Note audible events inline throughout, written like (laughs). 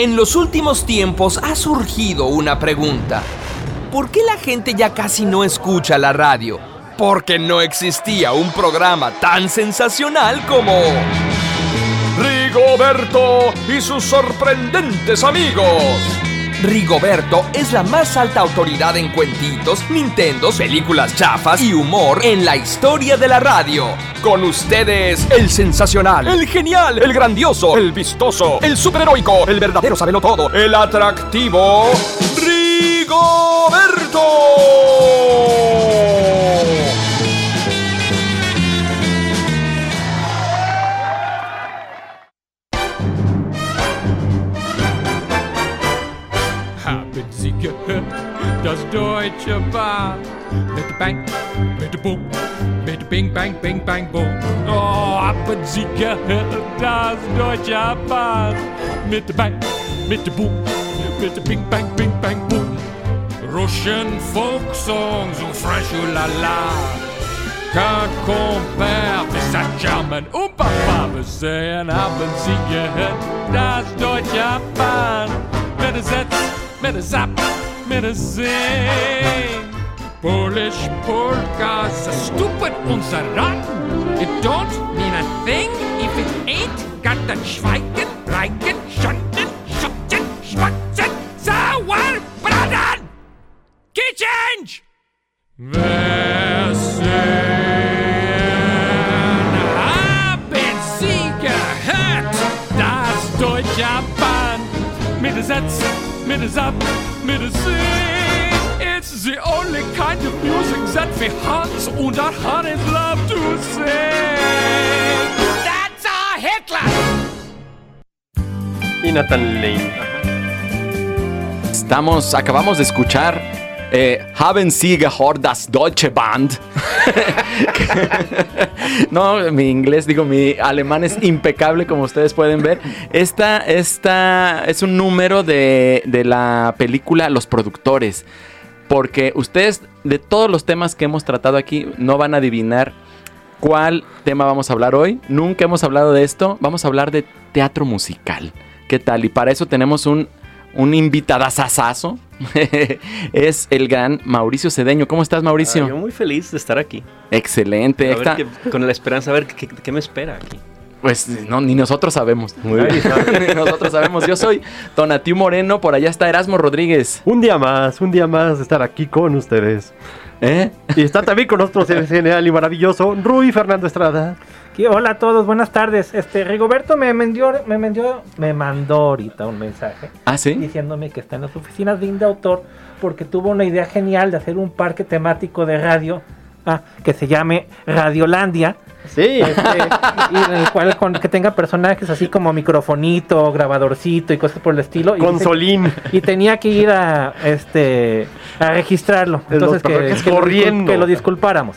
En los últimos tiempos ha surgido una pregunta. ¿Por qué la gente ya casi no escucha la radio? Porque no existía un programa tan sensacional como... Rigoberto y sus sorprendentes amigos. Rigoberto es la más alta autoridad en cuentitos, Nintendos, películas chafas y humor en la historia de la radio. Con ustedes, el sensacional, el genial, el grandioso, el vistoso, el superheroico, el verdadero todo, el atractivo Rigoberto. Das Deutsche Bahn. Mit Bang, mit Boom, mit Bing, Bang, Bing, Bang, Boom. Oh, haben Sie gehört, das Deutsche Bahn. Mit Bang, mit Boom, mit Bing, Bang, Bing, Bang, Boom. Russian folk songs und French la la. Qu'un compère mit sa German und Papa sehen, haben Sie gehört, das Deutsche Bahn. Mit der Medizap, Medizin. Polish polkas are stupid und are. It don't mean a thing if it ain't got that Schweigen, breiken, Reigen, Schunden, Schutten, Schmutzen, Sauerbraten. Kitchen! Wer Haben Sie gehört? Das deutsche Band mit Sätzen Sapp, mit der Sing. It's the only kind of music that we Hans und our Hannes love to sing. That's a Hitler! Y Nathan Lane. Estamos, acabamos de escuchar eh, Haben Sie gehört das Deutsche Band? (laughs) no, mi inglés, digo, mi alemán es impecable, como ustedes pueden ver. Esta, esta es un número de, de la película Los Productores. Porque ustedes, de todos los temas que hemos tratado aquí, no van a adivinar cuál tema vamos a hablar hoy. Nunca hemos hablado de esto. Vamos a hablar de teatro musical. ¿Qué tal? Y para eso tenemos un, un invitadazazazo. (laughs) es el gran Mauricio Cedeño. ¿Cómo estás, Mauricio? Ah, yo muy feliz de estar aquí. Excelente. Ver con la esperanza de ver qué, qué me espera aquí. Pues no, ni nosotros sabemos. Muy bien. Ni nosotros sabemos. Yo soy Tonatiu Moreno, por allá está Erasmo Rodríguez. Un día más, un día más de estar aquí con ustedes. ¿Eh? Y está también con nosotros el genial y maravilloso Rui Fernando Estrada. ¿Qué? Hola a todos, buenas tardes. Este Rigoberto me mandó, me mandó, me mandó ahorita un mensaje ¿Ah, sí? diciéndome que está en las oficinas de Indautor porque tuvo una idea genial de hacer un parque temático de radio ah, que se llame Radiolandia. Sí, Este, y en el cual con, que tenga personajes así como microfonito, grabadorcito y cosas por el estilo. Y dice- consolín. y tenía que ir a este a registrarlo. Entonces que, lo corriendo. que lo disculpáramos.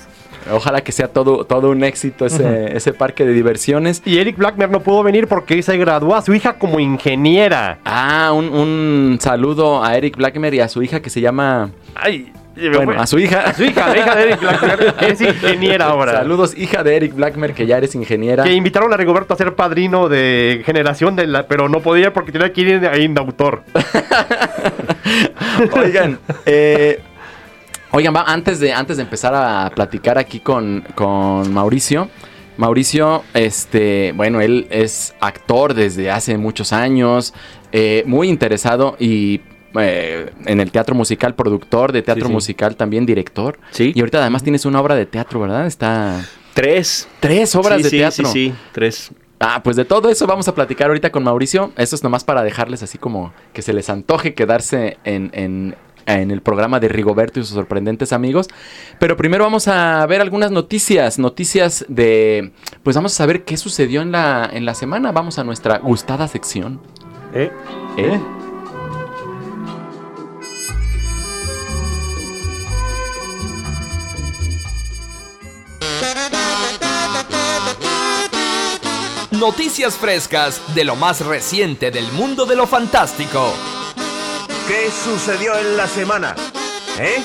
Ojalá que sea todo, todo un éxito ese, ese parque de diversiones. Y Eric Blackmer no pudo venir porque se graduó a su hija como ingeniera. Ah, un, un saludo a Eric Blackmer y a su hija que se llama. Ay, Bueno, a su hija. a su hija, la hija de Eric Blackmer, es ingeniera ahora. Saludos, hija de Eric Blackmer, que ya eres ingeniera. Que invitaron a Rigoberto a ser padrino de generación, de la, pero no podía porque tenía que ir a Indautor. (laughs) Oigan, eh, oigan, va, antes de, antes de empezar a platicar aquí con, con Mauricio. Mauricio, este, bueno, él es actor desde hace muchos años, eh, muy interesado y eh, en el teatro musical, productor de teatro Sí, sí. musical, también director. Sí. Y ahorita además tienes una obra de teatro, ¿verdad? Está... Tres. Tres obras Sí, de teatro. Sí, sí, tres. Ah, pues de todo eso vamos a platicar ahorita con Mauricio. Eso es nomás para dejarles así como que se les antoje quedarse en, en- en el programa de Rigoberto y sus sorprendentes amigos. Pero primero vamos a ver algunas noticias. Noticias de... Pues vamos a saber qué sucedió en la, en la semana. Vamos a nuestra gustada sección. ¿eh? ¿Eh? Noticias frescas de lo más reciente del mundo de lo fantástico. ¿Qué sucedió en la semana? ¿Eh?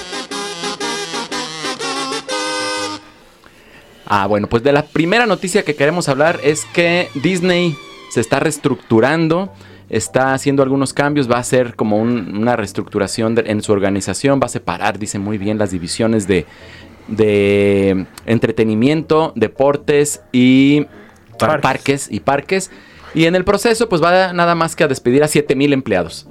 Ah, bueno, pues de la primera noticia que queremos hablar es que Disney se está reestructurando. está haciendo algunos cambios, va a hacer como un- una reestructuración de- en su organización, va a separar, dice muy bien, las divisiones de, de entretenimiento, deportes y Parques. parques. y parques. Y en el proceso, pues va nada más que a despedir a 7 mil empleados.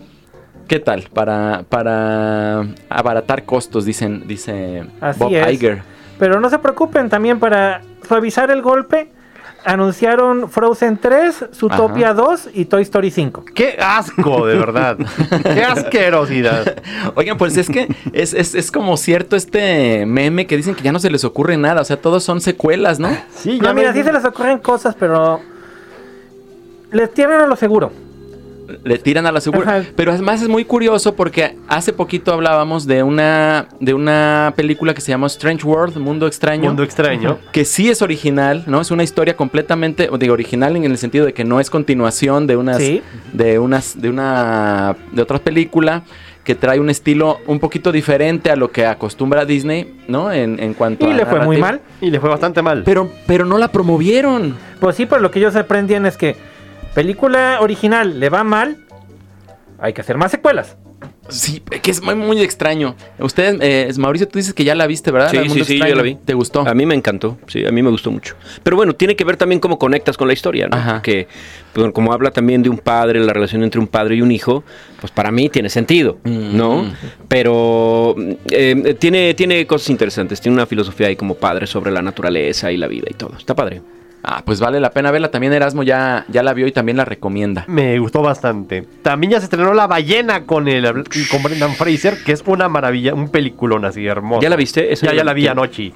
¿Qué tal? Para, para abaratar costos, dicen, dice Así Bob es. Iger. Pero no se preocupen, también para suavizar el golpe, anunciaron Frozen 3, Zootopia 2 y Toy Story 5. ¡Qué asco, de verdad! ¡Qué asquerosidad! Oigan, pues es que es, es- es como cierto este meme que dicen que ya no se les ocurre nada. O sea, todos son secuelas, ¿no? Sí, No, mira, me- sí se les ocurren cosas, pero les tienen a lo seguro. Le tiran a la segura. Ajá. Pero además es muy curioso porque hace poquito hablábamos de una, de una película que se llama Strange World, Mundo Extraño. Mundo extraño. que sí es original, ¿no? Es una historia completamente de original en el sentido de que no es continuación de unas Sí. de unas de una de otra película que trae un estilo un poquito diferente a lo que acostumbra Disney, ¿no? En, en cuanto Y a le fue muy mal. Y le fue bastante mal. Pero pero no la promovieron. Pues sí, pero lo que ellos aprendían es que película original le va mal, hay que hacer más secuelas. Sí, que es muy, muy extraño. Ustedes, eh, Mauricio, tú dices que ya la viste, ¿verdad? Sí, sí, sí, yo la vi. ¿Te gustó? A mí me encantó, sí, a mí me gustó mucho. Pero bueno, tiene que ver también cómo conectas con la historia, ¿no? Ajá. Que pues, como habla también de un padre, la relación entre un padre y un hijo, pues para mí tiene sentido, ¿no? Mm. Pero eh, tiene, tiene cosas interesantes, tiene una filosofía ahí como padre sobre la naturaleza y la vida y todo. Está padre. Ah, pues vale la pena verla. También Erasmo ya, ya la vio y también la recomienda. Me gustó bastante. También ya se estrenó La Ballena con el con Brendan Fraser, que es una maravilla, un peliculón así hermoso. ¿Ya la viste? Ya, ya la vi anoche. ¿Y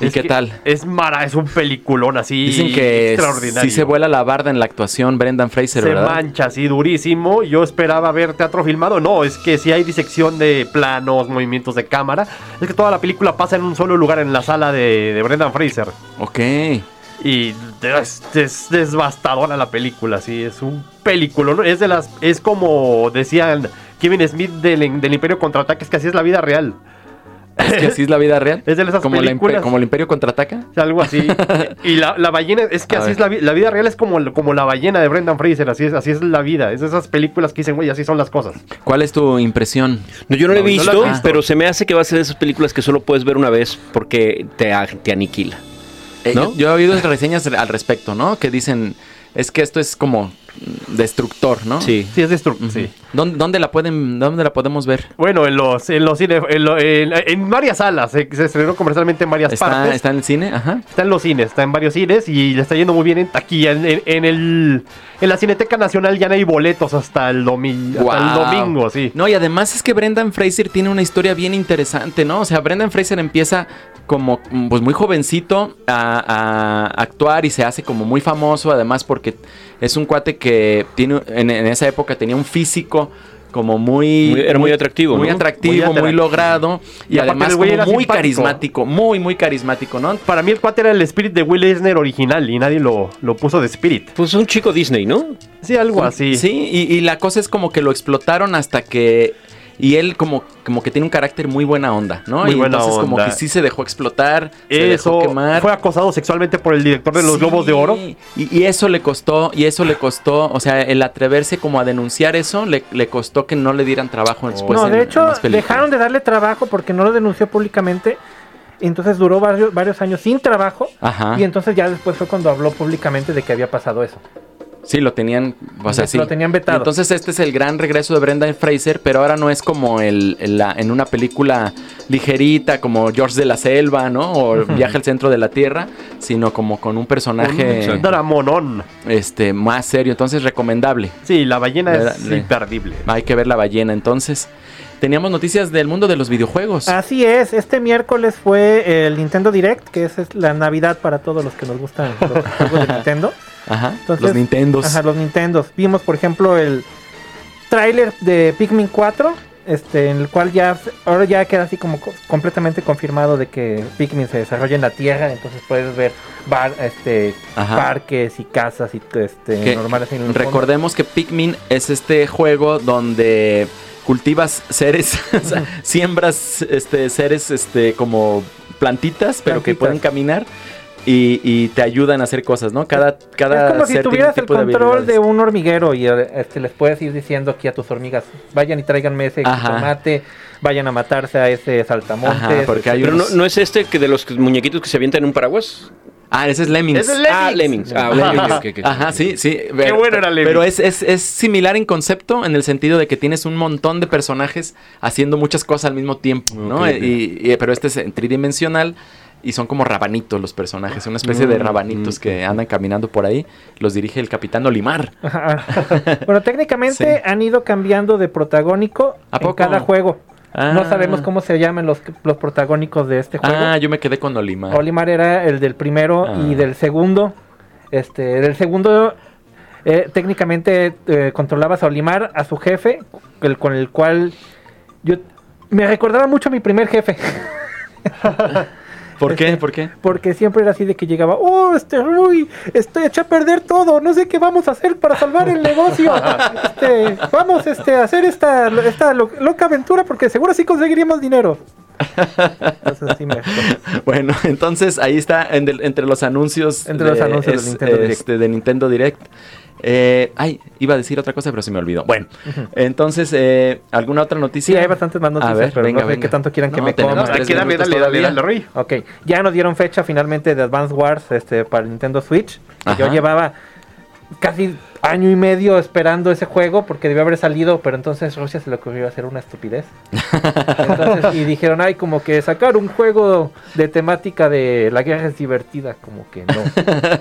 Es qué tal? Es mara, es un peliculón así Dicen que extraordinario. sí se vuela la barda en la actuación Brendan Fraser, Se ¿verdad? mancha así durísimo. Yo esperaba ver teatro filmado. No, es que si hay disección de planos, movimientos de cámara. Es que toda la película pasa en un solo lugar en la sala de, de Brendan Fraser. Ok. Y es, es devastadora la película, sí, es un película, ¿no? Es de las, es como decían Kevin Smith del, del Imperio Contraataque, es que así es la vida real. Es que así es la vida real. (laughs) Es de esas como, la películas. como el Imperio contraataca. Algo así. (laughs) y la, la ballena, es que A así ver. es la, vi- la vida real, es como, como la ballena de Brendan Fraser, así es, así es la vida. Es de esas películas que dicen, güey, así son las cosas. ¿Cuál es tu impresión? No, yo no, la he No, no la visto, he visto. pero se me hace que va a ser de esas películas que solo puedes ver una vez porque te, te aniquila. Eh, ¿No? yo, yo he oído reseñas al respecto, ¿no? Que dicen, es que esto es como destructor, ¿no? Sí. Sí, es destructivo, Ujú. sí. ¿Dónde, dónde la pueden, dónde la podemos ver? Bueno, en los, en los cines, en, lo- en- en varias salas, se, se estrenó comercialmente en varias Está, partes. está en el cine, ajá. Está en los cines, está en varios cines y le está yendo muy bien en taquilla. En, en- el, en la Cineteca Nacional ya no hay boletos hasta el, domi- hasta el domingo, sí. No, y además es que Brendan Fraser tiene una historia bien interesante, ¿no? O sea, Brendan Fraser empieza como mm, pues muy jovencito a, a actuar y se hace como muy famoso, además porque es un cuate que tiene en, en esa época tenía un físico como muy, Muy- era muy atractivo, muy ¿no? atractivo, Muy logrado y, además como muy simpático. carismático, muy muy carismático, ¿no? Para mí el cuate era el Spirit de Will Eisner original y nadie lo, lo puso de Spirit. Pues un chico Disney, ¿no? Sí, algo así. Sí, y, y la cosa es como que lo explotaron hasta que. Y él como, como que tiene un carácter muy buena onda, ¿no? Muy y buena entonces como que sí se dejó explotar, se dejó quemar. fue acosado sexualmente por el director de los Sí, Globos de Oro. Y, y eso le costó, y eso le costó, o sea, el atreverse como a denunciar eso, le, le costó que no le dieran trabajo después. no, de en hecho, dejaron de darle trabajo porque no lo denunció públicamente. Entonces duró varios, varios años sin trabajo. Ajá. Y entonces ya después fue cuando habló públicamente de que había pasado eso. Sí, lo tenían, o sea, Lo sí. tenían vetado. Entonces este es el gran regreso de Brendan Fraser, pero ahora no es como el, el- la- en una película ligerita como George de la Selva, ¿no? O Viaje al centro de la Tierra, sino como con un personaje Un dramonón. este más serio, entonces recomendable. Sí, la ballena ¿Verdad? es Le- imperdible. Hay que ver la ballena, entonces. Teníamos noticias del mundo de los videojuegos. Así es, este miércoles fue el Nintendo Direct, que es, es la Navidad para todos los que nos gustan los juegos de Nintendo. (laughs) Ajá. Entonces, los Nintendos. Ajá, los Nintendos. Vimos, por ejemplo, el tráiler de Pikmin 4, este, en el cual ya ahora ya queda así como co- completamente confirmado de que Pikmin se desarrolla en la Tierra, entonces puedes ver bar- este, Ajá. parques y casas y este, Que normales. en el fondo. Recordemos que Pikmin es este juego donde cultivas seres, (laughs) o sea, siembras este, seres este, como plantitas, pero que pueden caminar. Y, y te ayudan a hacer cosas, ¿no? Cada, cada es como si ser tiene un tuvieras el de control de, habilidades. un hormiguero y eh, este, les puedes ir diciendo aquí a tus hormigas, vayan y tráiganme ese Ajá. tomate, vayan a matarse a ese saltamontes. Ajá, porque hay Pero no, unos- no es este que de los muñequitos que se avientan en un paraguas. Ah, ese es Lemmings. Ese es Lemmings. Ah, Lemmings. Ah, ok. Ajá, sí, sí. Qué bueno era Lemmings. Pero es, es, es similar en concepto en el sentido de que tienes un montón de personajes haciendo muchas cosas al mismo tiempo, ¿no? Y, y- pero este es en tridimensional y son como rabanitos los personajes, una especie de Mm, rabanitos mm, que andan caminando por ahí. Los dirige el capitán Olimar. (laughs) Bueno, técnicamente Sí. han ido cambiando de protagónico ¿A en poco? cada juego. No Ah. sabemos cómo se llaman los, los protagónicos de este juego. Ah, yo me quedé con Olimar. Olimar era el del primero Ah. y del segundo. Este, del segundo, eh, técnicamente eh, controlabas a Olimar, a su jefe, el, con el cual yo me recordaba mucho a mi primer jefe. (laughs) ¿Por qué? Este, ¿Por qué? Porque siempre era así de que llegaba, oh, este Rui, estoy hecho a perder todo, no sé qué vamos a hacer para salvar el negocio. (laughs) Este, vamos este, a hacer esta, esta lo- loca aventura porque seguro sí conseguiríamos dinero. Entonces sí me (laughs) Bueno, entonces ahí está en entre los anuncios. Entre los anuncios del Nintendo Direct. este, de Nintendo Direct. Eh, ay, iba a decir otra cosa, pero se me olvidó. Bueno, entonces, eh, ¿alguna otra Sí, noticia? hay bastantes más noticias, A ver, pero venga, no sé venga. qué tanto quieran que No, me tenemos coma. tres Aquí dale, dale, dale, dale, Rui. Ok, ya nos dieron fecha finalmente de Advance Wars este, para el Nintendo Switch. que Yo llevaba casi año y medio esperando ese juego porque debió haber salido, pero entonces Rusia se le ocurrió hacer una estupidez. Entonces, y dijeron, ay, como que sacar un juego de temática de la guerra es divertida, como que no.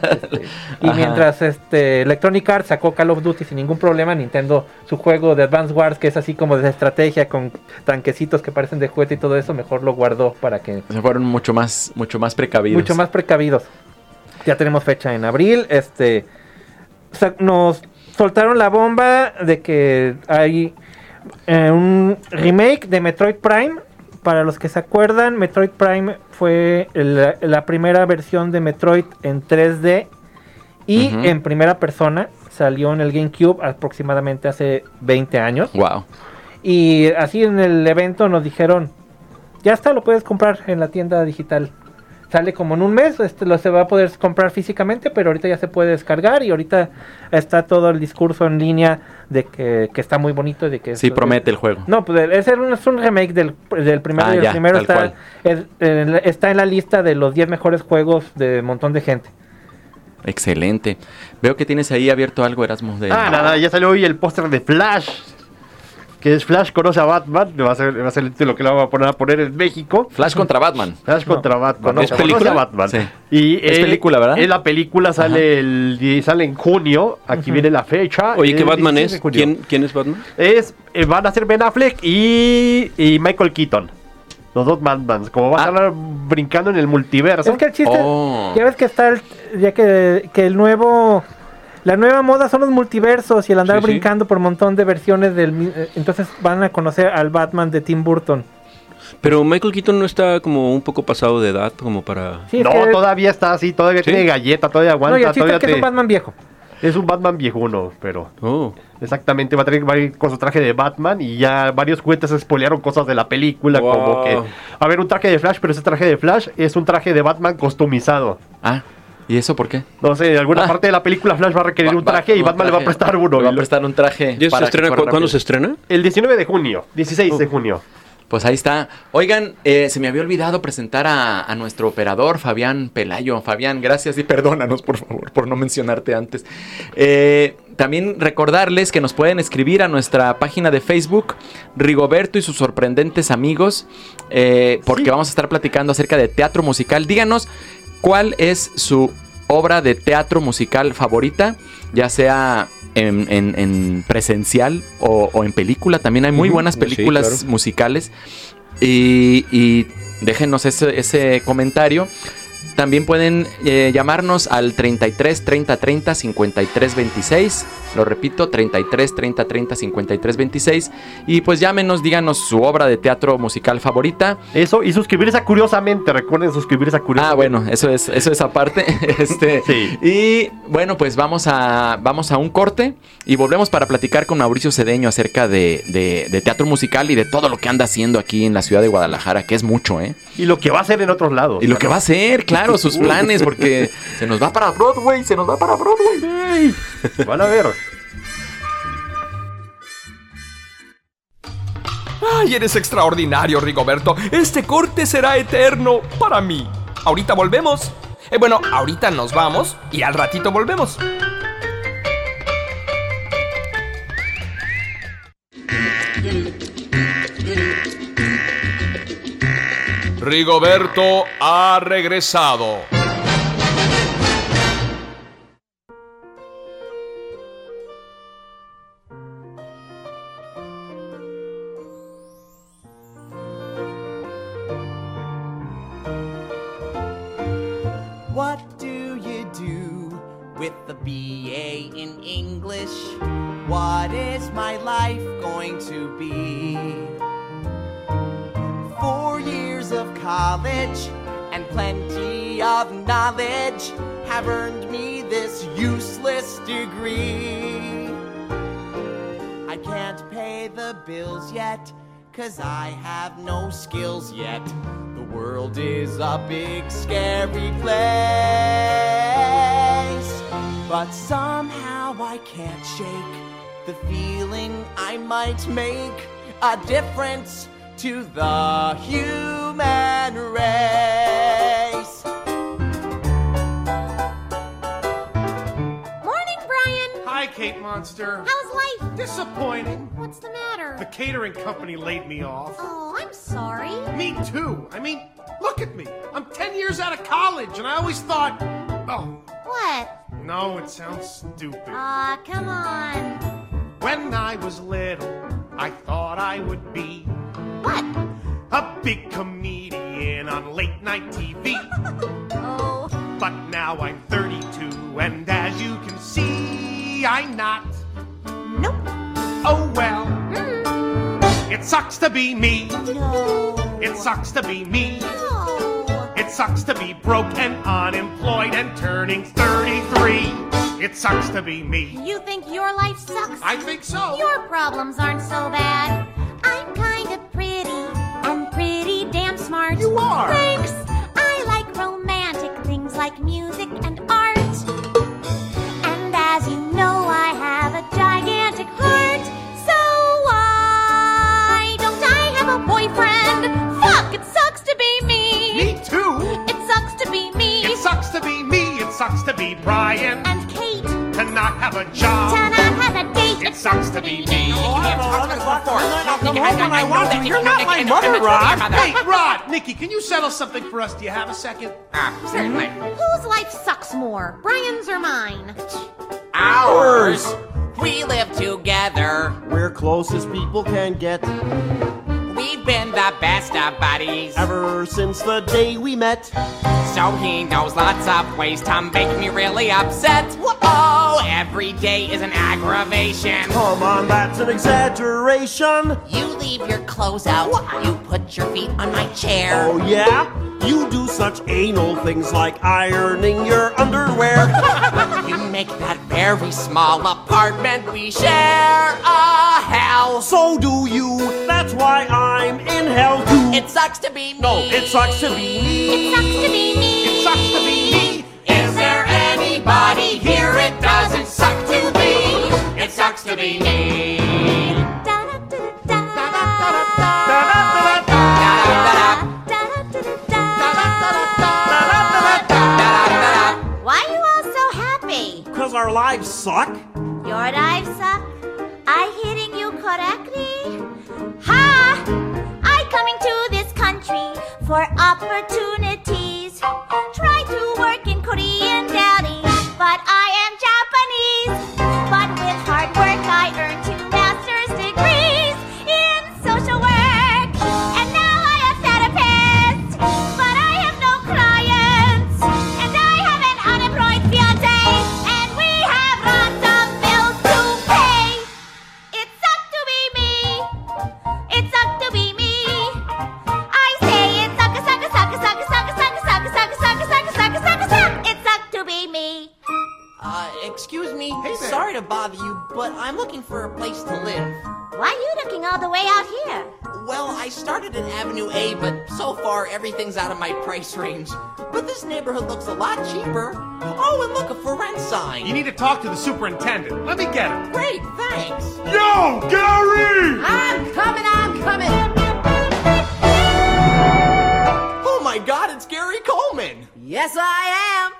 Este, y mientras este Electronic Arts sacó Call of Duty sin ningún problema, Nintendo su juego de Advance Wars, que es así como de estrategia con tanquecitos que parecen de juguete y todo eso, mejor lo guardó para que Se fueron mucho más, mucho más precavidos. mucho más precavidos. Ya tenemos fecha en abril. Este nos soltaron la bomba de que hay eh, un remake de Metroid Prime. Para los que se acuerdan, Metroid Prime fue la primera versión de Metroid en 3D y en primera persona. Salió en el GameCube aproximadamente hace 20 años. Wow. Y así en el evento nos dijeron, ya está, lo puedes comprar en la tienda digital. Sale como en un mes, este lo se va a poder comprar físicamente, pero ahorita ya se puede descargar y ahorita está todo el discurso en línea de que, que está muy bonito y de que Sí, es- promete el juego. No, pues es un, es un remake del, del primero Ah, y el ya, primero está, es- está en la lista de los 10 mejores juegos de un montón de gente. Excelente. Veo que tienes ahí abierto algo, Erasmus. De... Ah, nada, ya salió hoy el póster de Flash. Que es Flash conoce a Batman. Va a ser, va a ser el título que le vamos a poner, a poner en México. Flash contra Batman. Flash contra Batman. ¿Es Conoce película? a Batman. Sí. Y, Es película, ¿verdad? Es la película, sale, el, sale en junio. Aquí viene la fecha. Oye, ¿qué Batman 16 de es? ¿Quién, ¿Quién es Batman? Es, eh, van a ser Ben Affleck y, y Michael Keaton. Los dos Batmans. Como van Ah. a estar brincando en el multiverso. Es que el chiste, Oh. ya ves que está el, ya que, que el nuevo, la nueva moda son los multiversos y el andar Sí, sí. brincando por un montón de versiones del, eh, entonces van a conocer al Batman de Tim Burton. Pero Michael Keaton no está como un poco pasado de edad como para... Sí, no, que- todavía está así, todavía ¿Sí? tiene galleta, todavía no, aguanta. y el todavía es que es un Batman viejo. es un Batman viejuno, pero Oh. exactamente va a tener va a ir con su traje de Batman y ya varios juguetes spoilearon cosas de la película, Wow. como que a ver un traje de Flash, pero ese traje de Flash es un traje de Batman customizado. Ah, ¿y eso por qué? No sé, en alguna Ah. parte de la película Flash va a requerir Va- un traje y un Batman le va a prestar uno. Le va a prestar un traje. ¿Ya se para que estrena? corra ¿cu- ¿Cuándo se estrena? El 19 de junio, 16 de junio. Pues ahí está. Oigan, eh, se me había olvidado presentar a, a nuestro operador, Fabián Pelayo. Fabián, gracias y perdónanos, por favor, por no mencionarte antes. Eh, también recordarles que nos pueden escribir a nuestra página de Facebook, Rigoberto y sus sorprendentes amigos, eh, porque Sí. vamos a estar platicando acerca de teatro musical. Díganos cuál es su obra de teatro musical favorita, ya sea en, en- en presencial o, o en película. También hay muy buenas sí, películas claro. musicales. Y, y déjenos ese, ese comentario. También pueden eh, llamarnos al 33 30 30 53 26. Lo repito, 33 30 30 53 26. Y pues llámenos, díganos su obra de teatro musical favorita. Eso, y suscribirse a Curiosamente, recuerden suscribirse a Curiosamente. Ah, bueno, eso es, eso es aparte. (laughs) este, (laughs) Sí. Y bueno, pues vamos a, vamos a un corte y volvemos para platicar con Mauricio Cedeño acerca de, de- de teatro musical y de todo lo que anda haciendo aquí en la ciudad de Guadalajara, que es mucho, ¿eh? Y lo que va a hacer en otros lados. Y lo que va a hacer, claro sus planes porque (laughs) se nos va para Broadway, se nos va para Broadway. Van a ver. ¡Ay, eres extraordinario, Rigoberto! Este corte será eterno para mí. Ahorita volvemos. Eh, bueno, ahorita nos vamos y al ratito volvemos. Rigoberto ha regresado. And plenty of knowledge have earned me this useless degree. I can't pay the bills yet, cause I have no skills yet. The world is a big, scary place. But somehow I can't shake the feeling I might make a difference to the human race. Morning, Brian. Hi, Kate Monster. How's life? Disappointing. What's the matter? The catering company laid me off. Oh, I'm sorry. Me too. I mean, look at me. I'm 10 years out of college, and I always thought, oh, What? no, it sounds stupid. Aw, come on. When I was little, I thought I would be What? A big comedian on late night TV. (laughs) Oh, But now I'm 32, and as you can see, I'm not. nope. Oh well, Mm, it sucks to be me. no. It sucks to be me. No. It sucks to be broke and unemployed and turning 33. It sucks to be me. You think your life sucks? I think so. Your problems aren't so bad. Like music and art. And as you know, I have a gigantic heart. So why don't I have a boyfriend? Fuck, it sucks to be me. Me too. It sucks to be me. It sucks to be me. It sucks to be Brian. and Kate To not have a job. Sucks to be me. I want to. You're not my mother, Rod. Hey, Rod, Nikki, can you settle something for us? Do you have a second? Ah, certainly. Whose life sucks more, Brian's or mine? Ours. We live together. We're close as people can get. We've been the best of buddies. Ever since the day we met. So he knows lots of ways to make me really upset. Oh, every day is an aggravation. Come on, that's an exaggeration. You leave your clothes out. You put your feet on my chair. Oh, yeah? You do such anal things like ironing your underwear. (laughs) You make that very small apartment we share a hell. so do you. That's why I'm in hell too. It sucks to be me. no, it sucks to be me. It sucks to be me. It sucks to be me. Is there anybody here it doesn't suck to be? It sucks to be me. Because our lives suck. Your lives suck. I hitting you correctly? Ha! I coming to this country for opportunities. Try my price range. but this neighborhood looks a lot cheaper. Oh, and look, a for rent sign. You need to talk to the superintendent. Let me get him. Great, thanks. Yo, Gary! I'm coming, I'm coming. Oh my god, it's Gary Coleman. Yes, I am.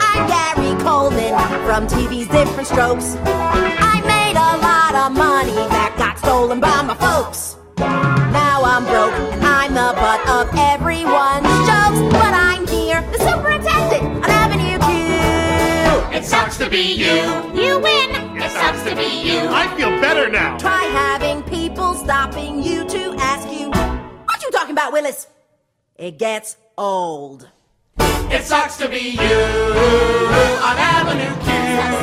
I'm Gary Coleman from TV's Different Strokes. I made a lot of money that got stolen by my folks. Now I'm broke and I'm the butt of everyone's jokes. But I'm here, the superintendent on Avenue Q. It sucks to be you. You win. It sucks to be you. I feel better now. Try having people stopping you to ask you, What you talking about, Willis? It gets old. It sucks to be you on Avenue Q.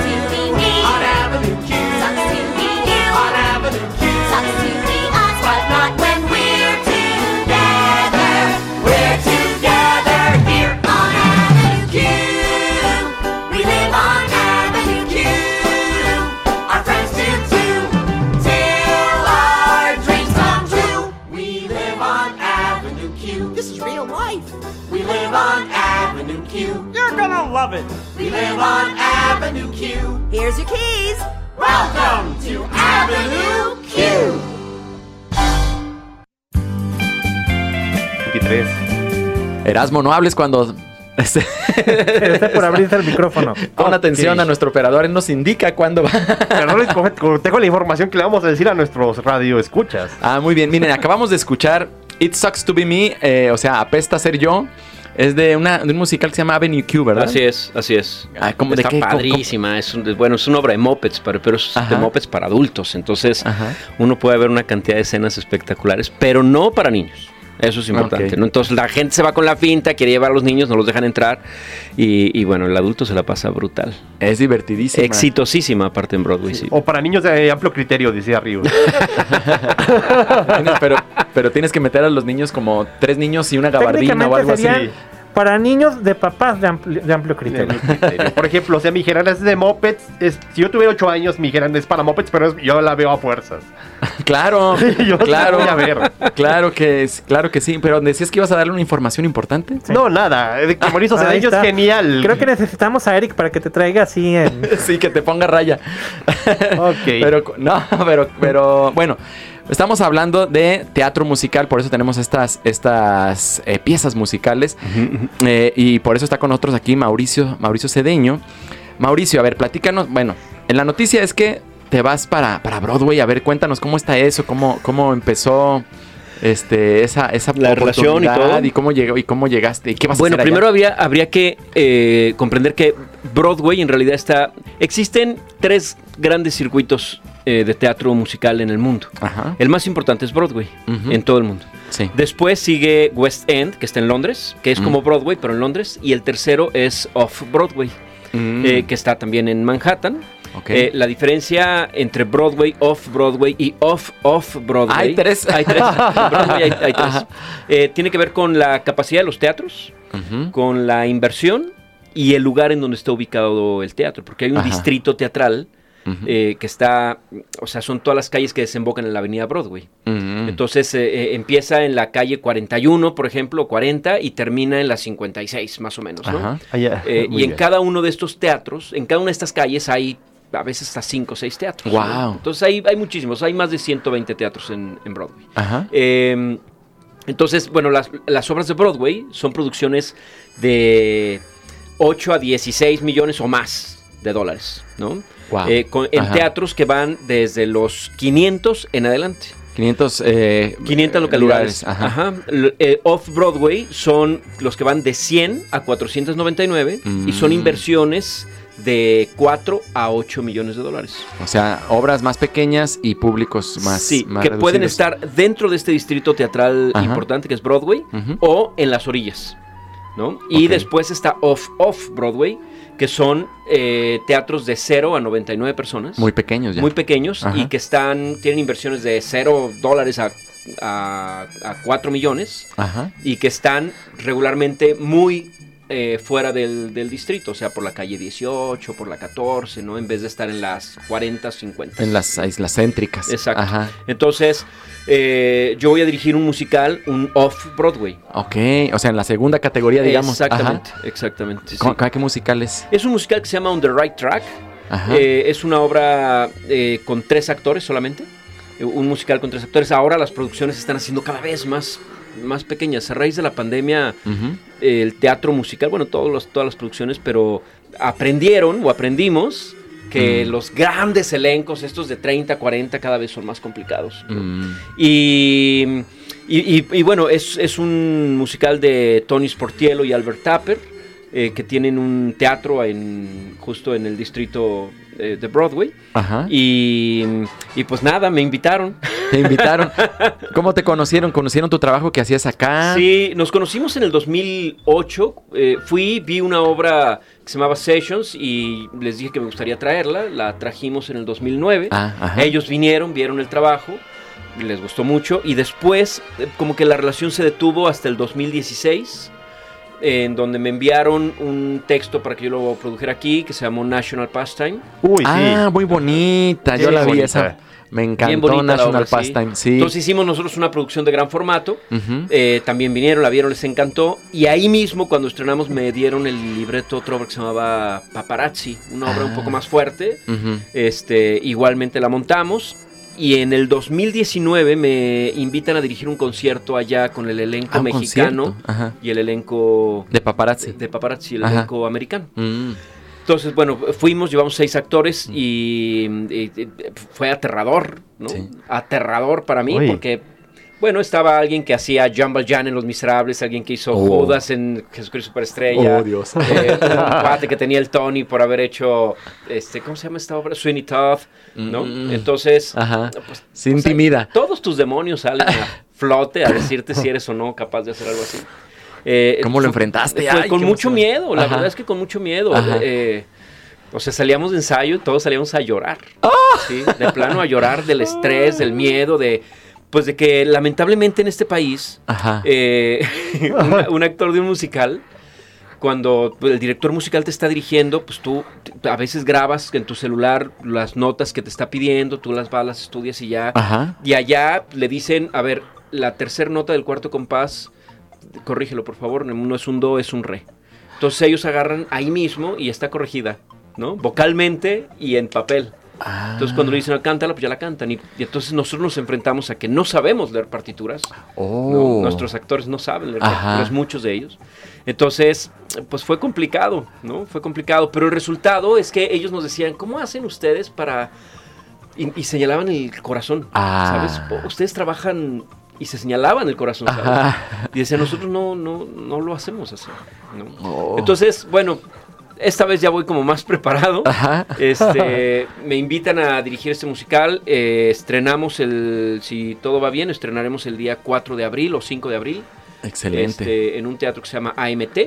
Erasmo, no hables cuando... Está por abrirse el micrófono. Pon atención a nuestro operador, él nos indica cuándo va. Pero no les coge- tengo la información que le vamos a decir a nuestros radioescuchas. Ah, muy bien. Miren, acabamos de escuchar It Sucks to Be Me, eh, o sea, apesta ser yo. Es de, una, de un musical que se llama Avenue Q, ¿verdad? Así es, así es. Ah, ¿cómo- de Está? ¿Cómo- padrísima. Es un- bueno, es una obra de mopeds, pero, pero es Ajá. de mopeds para adultos. Entonces, Ajá. uno puede ver una cantidad de escenas espectaculares, pero no para niños. Eso es importante. ¿no? Entonces la gente se va con la finta, quiere llevar a los niños, no los dejan entrar. Y, y bueno, el adulto se la pasa brutal. Es divertidísima. Exitosísima aparte en Broadway, sí. O para niños de amplio criterio, decía Río. (laughs) Pero, pero tienes que meter a los niños como tres niños y una gabardina o algo así. Para niños de papás de amplio, de amplio criterio. Por ejemplo, si a mi dijeran es de mopeds, es- si yo tuviera 8 años, mi dijeran es para mopeds, pero es- yo la veo a fuerzas. (laughs) Claro, (laughs) Yo claro. voy a ver. Claro que, es- claro que sí. Pero decías que ibas a darle una información importante. No, nada. Que Mauricio Ahí Cedeño es genial. Creo que necesitamos a Eric para que te traiga así en... (laughs) Sí, que te ponga raya. Ok. Pero, no, pero, pero, bueno. Estamos hablando de teatro musical, por eso tenemos estas, estas eh, piezas musicales. Eh, y por eso está con nosotros aquí Mauricio, Mauricio Cedeño. Mauricio, a ver, platícanos. Bueno, en la noticia es que te vas para, para Broadway. A ver, cuéntanos cómo está eso, cómo, cómo empezó este, esa, esa La relación y todo. y cómo llegó y cómo llegaste y qué vas Bueno, a hacer primero habría, habría que eh, comprender que Broadway en realidad está... Existen tres grandes circuitos eh, de teatro musical en el mundo. Ajá. El más importante es Broadway, en todo el mundo. Sí. Después sigue West End, que está en Londres, que es Mm. como Broadway, pero en Londres. Y el tercero es Off Broadway, Mm, eh, que está también en Manhattan. ok. Eh, la diferencia entre Broadway, Off Broadway y Off Off Broadway. Hay tres. Hay tres. (laughs) Broadway hay, hay tres. Eh, tiene que ver con la capacidad de los teatros, con la inversión y el lugar en donde está ubicado el teatro. Porque hay un Ajá. distrito teatral Eh, que está, o sea, son todas las calles que desembocan en la avenida Broadway. Entonces eh, eh, empieza en la calle 41, por ejemplo, o 40, y termina en la 56, más o menos. ¿no? Eh, (laughs) Muy y en cada uno de estos teatros, en cada una de estas calles hay a veces hasta 5 o 6 teatros. ¿no? Guau. Entonces hay, hay muchísimos, hay más de 120 teatros en, en Broadway. Ajá. Eh, entonces, bueno, las, las obras de Broadway son producciones de 8 a 16 millones o más de dólares, ¿no? Guau. Eh, con- en Ajá. teatros que van desde los 500 en adelante. 500, eh, 500 eh, localidades. lugares, Ajá. Ajá. Eh, Off-Broadway son los que van de 100 a 499 y son Mm. inversiones de 4 a 8 millones de dólares. O sea, obras más pequeñas y públicos más. sí, más que pueden reducidos. estar dentro de este distrito teatral Ajá. importante que es Broadway Ujú. o en las orillas. ¿no? Y Ok. después está Off-Off-Broadway, que son eh, teatros de 0 a 99 personas. Muy pequeños ya. muy pequeños Ajá. y que están tienen inversiones de 0 dólares a, a, a 4 millones Ajá. y que están regularmente muy eh, fuera del, del distrito, o sea, por la calle 18, por la 14, ¿no? En vez de estar en las 40, 50. En las islas céntricas. Exacto. Ajá. Entonces, eh, yo voy a dirigir un musical, un off-Broadway. Ok, o sea, en la segunda categoría, digamos. Exactamente, Ajá. exactamente. sí. ¿Cómo- ¿Qué musical es? Es un musical que se llama On the Right Track. Ajá. Eh, es una obra con tres actores solamente. Un musical con tres actores. Ahora las producciones están haciendo cada vez más, más pequeñas. A raíz de la pandemia, el teatro musical, bueno, todos los, todas las producciones, pero aprendieron o aprendimos que Mm. los grandes elencos, estos de 30, 40, cada vez son más complicados. Mm. Y, y- y- y bueno, es, es un musical de Tony Sportiello y Albert Tapper, eh, que tienen un teatro en, justo en el distrito eh, de Broadway. Ajá. Y, y pues nada, me invitaron. (laughs) Te invitaron. ¿Cómo te conocieron? ¿Conocieron tu trabajo que hacías acá? Sí, nos conocimos en el 2008. eh, fui, vi una obra que se llamaba Sessions y les dije que me gustaría traerla. La trajimos en el 2009. Ah, ajá. Ellos vinieron, vieron el trabajo, les gustó mucho y después eh, como que la relación se detuvo hasta el 2016 en donde me enviaron un texto para que yo lo produjera aquí que se llamó National Pastime. Uy, ah, muy bonita. Yo Sí, la vi bonita. esa. Me encantó National obra. Pastime. Sí. Entonces hicimos nosotros una producción de gran formato. Eh, también vinieron, la vieron, les encantó. Y ahí mismo, cuando estrenamos, me dieron el libreto, otra obra que se llamaba Paparazzi, una obra un Ah. poco más fuerte. Este, igualmente la montamos. Y en el 2019 me invitan a dirigir un concierto allá con el elenco Ah, mexicano y el elenco De paparazzi. de paparazzi, el Ajá. elenco americano. Mm. Entonces, bueno, fuimos, llevamos seis actores y, y- y fue aterrador, ¿no? Sí. Aterrador para mí Uy. porque, bueno, estaba alguien que hacía Jumble Jan en Los Miserables, alguien que hizo Oh. Judas en Jesucristo Superestrella. Oh, Dios. eh, un cuate que tenía el Tony por haber hecho, este, ¿cómo se llama esta obra? Sweeney Todd, ¿no? Mm. Entonces, Ajá. pues, Se o sea, intimida. todos tus demonios salen a flote a decirte si eres o no capaz de hacer algo así. Eh, ¿Cómo lo fue- enfrentaste? fue Ay, con mucho emoción. miedo, la Ajá. verdad es que con mucho miedo. Eh, o sea, salíamos de ensayo y todos salíamos a llorar. ¿sí? De plano a llorar del estrés, del miedo, de pues de que lamentablemente en este país eh, (laughs) un, (laughs) un actor de un musical, cuando el director musical te está dirigiendo, pues tú a veces grabas en tu celular las notas que te está pidiendo, tú las vas, las estudias y ya. Ajá. Y allá le dicen, a ver, la tercera nota del cuarto compás, corrígelo por favor, no es un do, es un re. Entonces ellos agarran ahí mismo y está corregida, ¿no? Vocalmente y en papel. Ah. Entonces cuando le dicen, cántala, pues ya la cantan. Y, y entonces nosotros nos enfrentamos a que no sabemos leer partituras. Oh. ¿no? Nuestros actores no saben leer Ajá. partituras, muchos de ellos. Entonces, pues fue complicado, ¿no? Fue complicado. Pero el resultado es que ellos nos decían, ¿cómo hacen ustedes para...? Y, y señalaban el corazón, Ah. ¿sabes? Ustedes trabajan y se señalaban el corazón, ¿sabes? Y decían, nosotros no, no, no lo hacemos así. ¿no? Oh. Entonces, bueno, esta vez ya voy como más preparado. Ajá. Este, me invitan a dirigir este musical. eh, estrenamos el, si todo va bien, estrenaremos el día 4 de abril o 5 de abril. Excelente. Este, en un teatro que se llama AMT.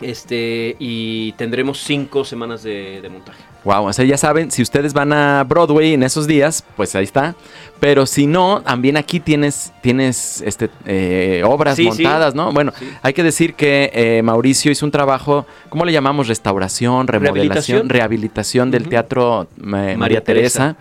Este, y tendremos cinco semanas de, de montaje. Wow, o sea, ya saben, si ustedes van a Broadway en esos días, pues ahí está. Pero si no, también aquí tienes, tienes este, eh, obras Sí, sí. montadas, ¿no? Bueno, Sí. hay que decir que eh, Mauricio hizo un trabajo, ¿cómo le llamamos? Restauración, remodelación, Rehabilitación. rehabilitación del teatro eh, María, María Teresa.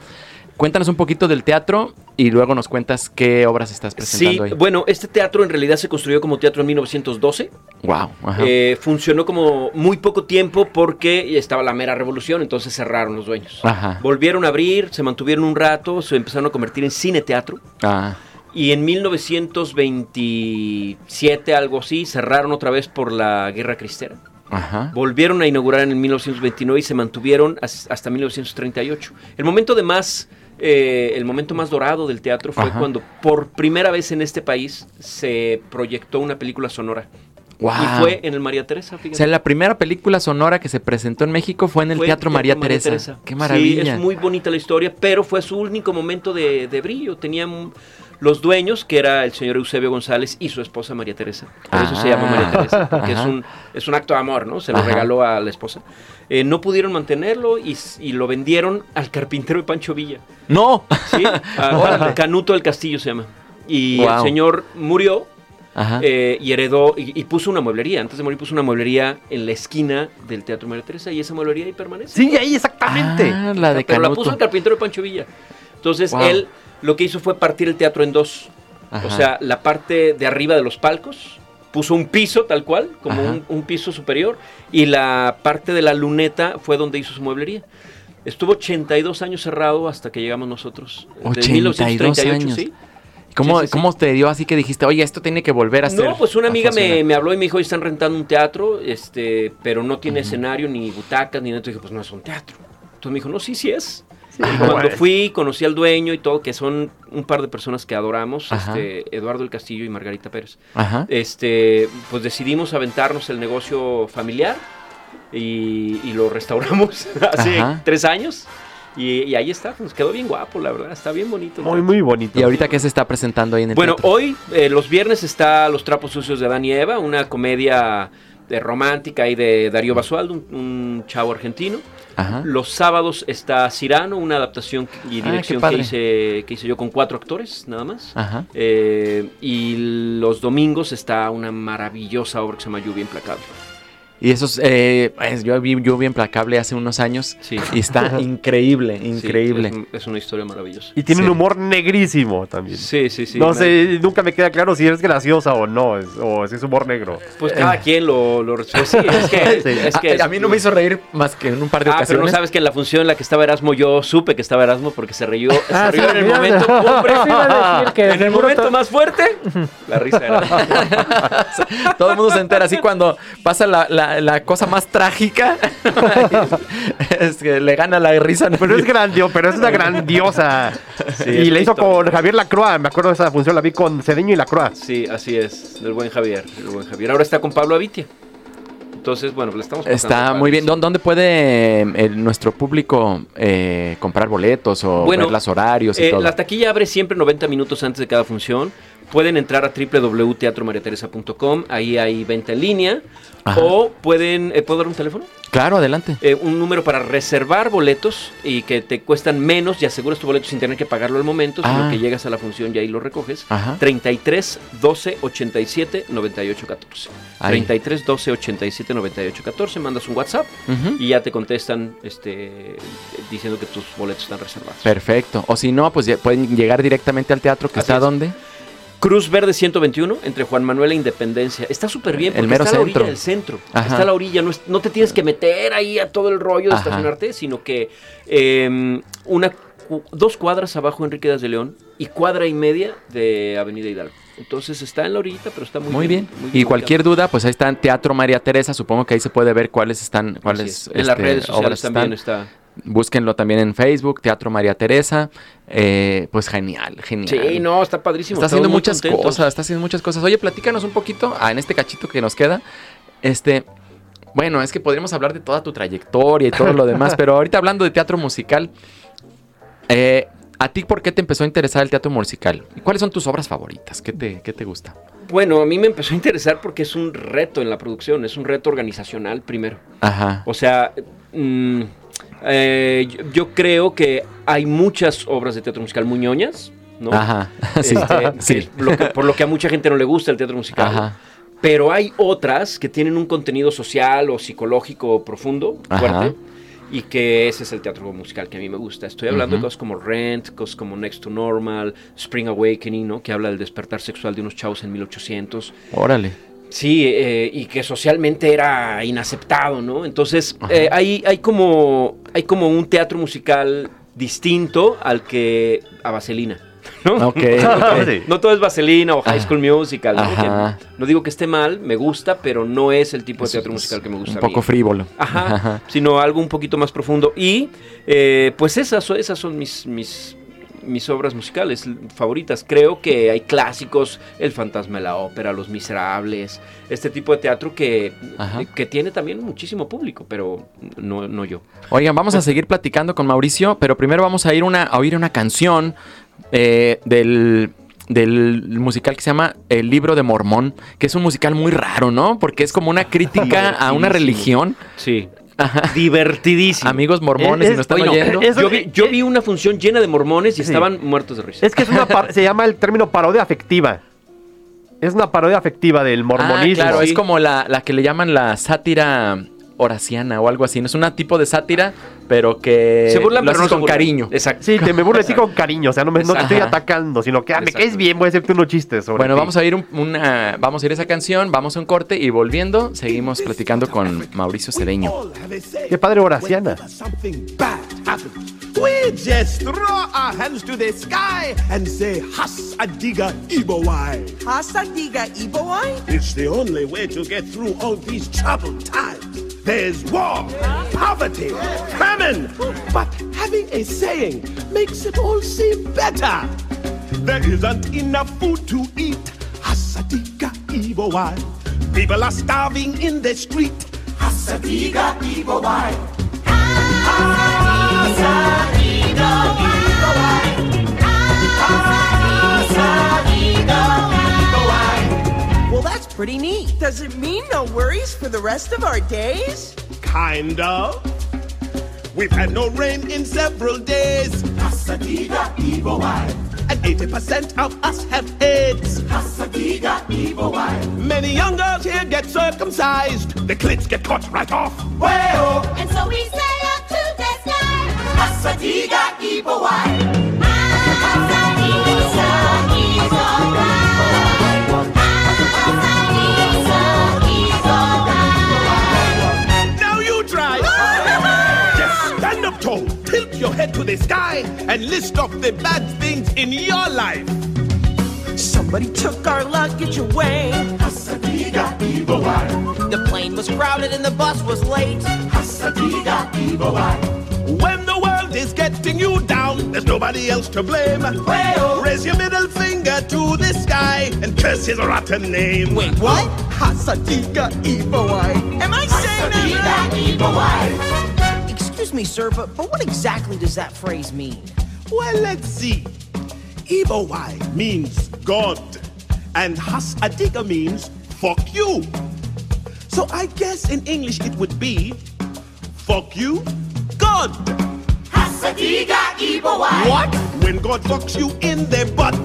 Cuéntanos un poquito del teatro y luego nos cuentas qué obras estás Sí, presentando ahí. bueno, este teatro en realidad se construyó como teatro en 1912. Wow. ajá. Eh, funcionó como muy poco tiempo porque estaba la mera revolución, entonces cerraron los dueños. Ajá. Volvieron a abrir, se mantuvieron un rato, se empezaron a convertir en cine teatro. Ah, Y en 1927, algo así, cerraron otra vez por la Guerra Cristera. ajá. Volvieron a inaugurar en el 1929 y se mantuvieron as- hasta 1938. El momento de más, eh, el momento más dorado del teatro fue Ajá. cuando por primera vez en este país se proyectó una película sonora. Wow. Y fue en el María Teresa, O fíjate. sea, la primera película sonora que se presentó en México fue en el Fue Teatro María, Teresa. Qué maravilla. Sí, es muy bonita la historia, pero fue su único momento de, de brillo. Tenían los dueños, que era el señor Eusebio González y su esposa María Teresa. Por eso se llama María Ah. Teresa, porque es un, es un acto de amor, ¿no? Se lo Ajá. regaló a la esposa. Eh, no pudieron mantenerlo y, y lo vendieron al carpintero de Pancho Villa. ¡No! ¿sí? A-. (laughs) Canuto del Castillo se llama. Y Wow. el señor murió Ajá. eh, y heredó y, y puso una mueblería. Antes de morir puso una mueblería en la esquina del Teatro María Teresa y esa mueblería ahí permanece. Sí, ahí exactamente. Ah, la de Pero la puso el carpintero de Pancho Villa. Entonces Wow. él lo que hizo fue partir el teatro en dos. Ajá. O sea, la parte de arriba de los palcos puso un piso tal cual, como un, un piso superior, y la parte de la luneta fue donde hizo su mueblería. Estuvo 82 años cerrado hasta que llegamos nosotros. De 82 años. sí. ¿Cómo, Sí, sí, sí. ¿Cómo te dio así que dijiste, oye, esto tiene que volver a ser? No, pues una amiga me, funcionar"? me habló y me dijo, "Hoy están rentando un teatro, este, pero no tiene escenario, ni butacas, ni nada. Entonces dije, pues no es un teatro. Entonces me dijo, no, sí, sí es. Y cuando bueno. fui, conocí al dueño y todo, que son un par de personas que adoramos, este, Eduardo el Castillo y Margarita Pérez. Ajá. Este, pues decidimos aventarnos el negocio familiar y, y lo restauramos (laughs) hace Ajá. tres años. Y, y ahí está, nos quedó bien guapo, la verdad, está bien bonito. Muy, muy bonito. ¿Y ahorita qué se está presentando ahí en el Bueno, teatro? hoy, eh, los viernes, está Los Trapos Sucios de Dan y Eva, una comedia eh, romántica ahí de Darío Basualdo, un, un chavo argentino. Ajá. Los sábados está Cirano, una adaptación y Ah, dirección que, hice, que hice yo con cuatro actores, nada más. Ajá. Eh, y los domingos está una maravillosa obra que se llama Lluvia Implacable. Y esos, eh, yo vi Lluvia Implacable hace unos años Sí. y está increíble, (laughs) Sí, increíble. es, es una historia maravillosa. Y tiene Sí. un humor negrísimo también. Sí, sí, sí. no me- sé, nunca me queda claro si es graciosa o no, es- o si es humor negro. Pues cada quien lo, lo. Sí, es que, (laughs) Sí. es que a, a mí no me hizo reír más que en un par de Ah, pero ocasiones. no sabes que en la función en la que estaba Erasmo yo supe que estaba Erasmo porque se rió, se Ah, rió sí, en el mira, momento (laughs) eso a decir que en el momento to- más fuerte la risa era Todo el mundo se entera así cuando pasa la, la- la cosa más trágica. (laughs) es que le gana la risa. Pero es grandioso, pero es una grandiosa. Sí, y una hizo con Javier Lacroix, me acuerdo de esa función, la vi con Cedeño y Lacroix. Sí, así es, del buen Javier, el buen Javier. Ahora está con Pablo Avitia. Entonces, bueno, le estamos Está muy bien. sí. ¿Dó- ¿Dónde puede eh, nuestro público eh, comprar boletos o Bueno, ver los horarios y Eh, todo? la taquilla abre siempre 90 minutos antes de cada función. Pueden entrar a www.teatromariateresa.com, ahí hay venta en línea. Ajá. O pueden, eh, ¿puedo dar un teléfono? Claro, adelante. Eh, un número para reservar boletos y que te cuestan menos y aseguras tu boleto sin tener que pagarlo al momento, sino Ah. que llegas a la función y ahí lo recoges. Ajá. 33 12 87 98 14. Ahí. 33 12 87 98 14. Mandas un WhatsApp y ya te contestan este, diciendo que tus boletos están reservados. Perfecto. O si no, pues pueden llegar directamente al teatro que Así está es. donde. Cruz Verde 121 entre Juan Manuel e Independencia. Está súper bien El porque mero está a la orilla del centro. Ajá. Está a la orilla, no, es- no te tienes que meter ahí a todo el rollo de Ajá. estacionarte, sino que eh, una, dos cuadras abajo Enrique Das de León y cuadra y media de Avenida Hidalgo. Entonces está en la orillita, pero está muy, Muy bien. muy Y cualquier duda, pues ahí está en Teatro María Teresa. Supongo que ahí se puede ver cuáles están, cuáles es. En las este, redes sociales obras también están. está. Búsquenlo también en Facebook, Teatro María Teresa. Eh, pues genial, genial. Sí, no, está padrísimo. Está haciendo muchas contentos. cosas, está haciendo muchas cosas. Oye, platícanos un poquito, ah, en este cachito que nos queda. Este, bueno, es que podríamos hablar de toda tu trayectoria y todo lo demás, (laughs) pero ahorita hablando de teatro musical, eh, ¿a ti por qué te empezó a interesar el teatro musical? ¿Y cuáles son tus obras favoritas? ¿Qué te, qué te gusta? Bueno, a mí me empezó a interesar porque es un reto en la producción, es un reto organizacional primero. Ajá. O sea, mm, eh, yo, yo creo que hay muchas obras de teatro musical muy ñoñas, ¿no? Ajá. (laughs) Sí, Este, (laughs) sí. que es lo que- por lo que a mucha gente no le gusta el teatro musical. Ajá. Pero hay otras que tienen un contenido social o psicológico profundo, Ajá. fuerte, y que ese es el teatro musical que a mí me gusta. Estoy hablando de cosas como Rent, cosas como Next to Normal, Spring Awakening, ¿no? que habla del despertar sexual de unos chavos en 1800. Órale. Sí, eh, y que socialmente era inaceptado, ¿no? Entonces, Ajá. eh, hay, hay, como, hay como un teatro musical distinto al que a Vaselina, ¿no? Ok, ok. (laughs) No todo es Vaselina o High Ah. School Musical, ¿no? Ajá. Digo que esté mal, me gusta, pero no es el tipo de teatro es musical que me gusta Un a mí. poco frívolo. Ajá, sino algo un poquito más profundo. Y eh, pues esas, son- esas son mis, mis, mis obras musicales favoritas. Creo que hay clásicos, El Fantasma de la Ópera, Los Miserables, este tipo de teatro que, Ajá. que tiene también muchísimo público, pero no, no yo. Oigan, vamos a seguir platicando con Mauricio, pero primero vamos a ir una, a oír una canción eh, del, del musical que se llama El libro de Mormón, que es un musical muy raro, ¿no? Porque es como una crítica (laughs) a una religión. Sí. Divertidísimo. Amigos mormones, Es- si nos están Oye, no, oyendo. Yo, vi, yo vi una función llena de mormones y Sí. estaban muertos de risa. Es que es una par- (laughs) se llama el término parodia afectiva. Es una parodia afectiva del Ah, mormonismo. claro, Sí. es como la, la que le llaman la sátira horaciana o algo así. No es un tipo de sátira, pero que Se burlan, lo pero no con burlan. cariño. Exacto. Sí, te me burlo de ti con cariño, o sea, no, me, no te estoy atacando, sino que ah, me caes bien, voy a hacerte unos chistes sobre Bueno, ti. vamos a ir un- una, vamos a ir a esa canción, vamos a un corte y volviendo seguimos platicando con Mauricio Cedeño. Qué padre Horaciana. We just throw our hands to the sky and say, Has Adiga Ibowai. Hasadiga Ibowai? It's the only way to get through all these troubled times. There's war, poverty, famine. But having a saying makes it all seem better. There isn't enough food to eat. Hasadiga Ibowai. People are starving in the street. Hasadiga Ibowai. Well, that's pretty neat. Does it mean no worries for the rest of our days? Kind of. We've had no rain in several days. Hasadiga Ibowai. And 80% of us have AIDS. Hasadiga Ibowai. Many young girls here get circumcised. The clits get cut right off. Well, And so we sail up to the sky. Hasadiga Ibowai. Now tilt your head to the sky, and list off the bad things in your life. Somebody took our luggage away. Hasadiga Ibowai. The plane was crowded and the bus was late. Hasadiga Ibowai. When the world is getting you down, there's nobody else to blame. Raise your middle finger to the sky and curse his rotten name. Wait, what? Hasadiga Ibowai. Am I saying that right? Excuse me, sir, but, but what exactly does that phrase mean? Well, let's see. Ibowai means God, and Hasadiga means fuck you. So I guess in English it would be fuck you, God. Hasadiga Ibowai. What? When God fucks you in the butt.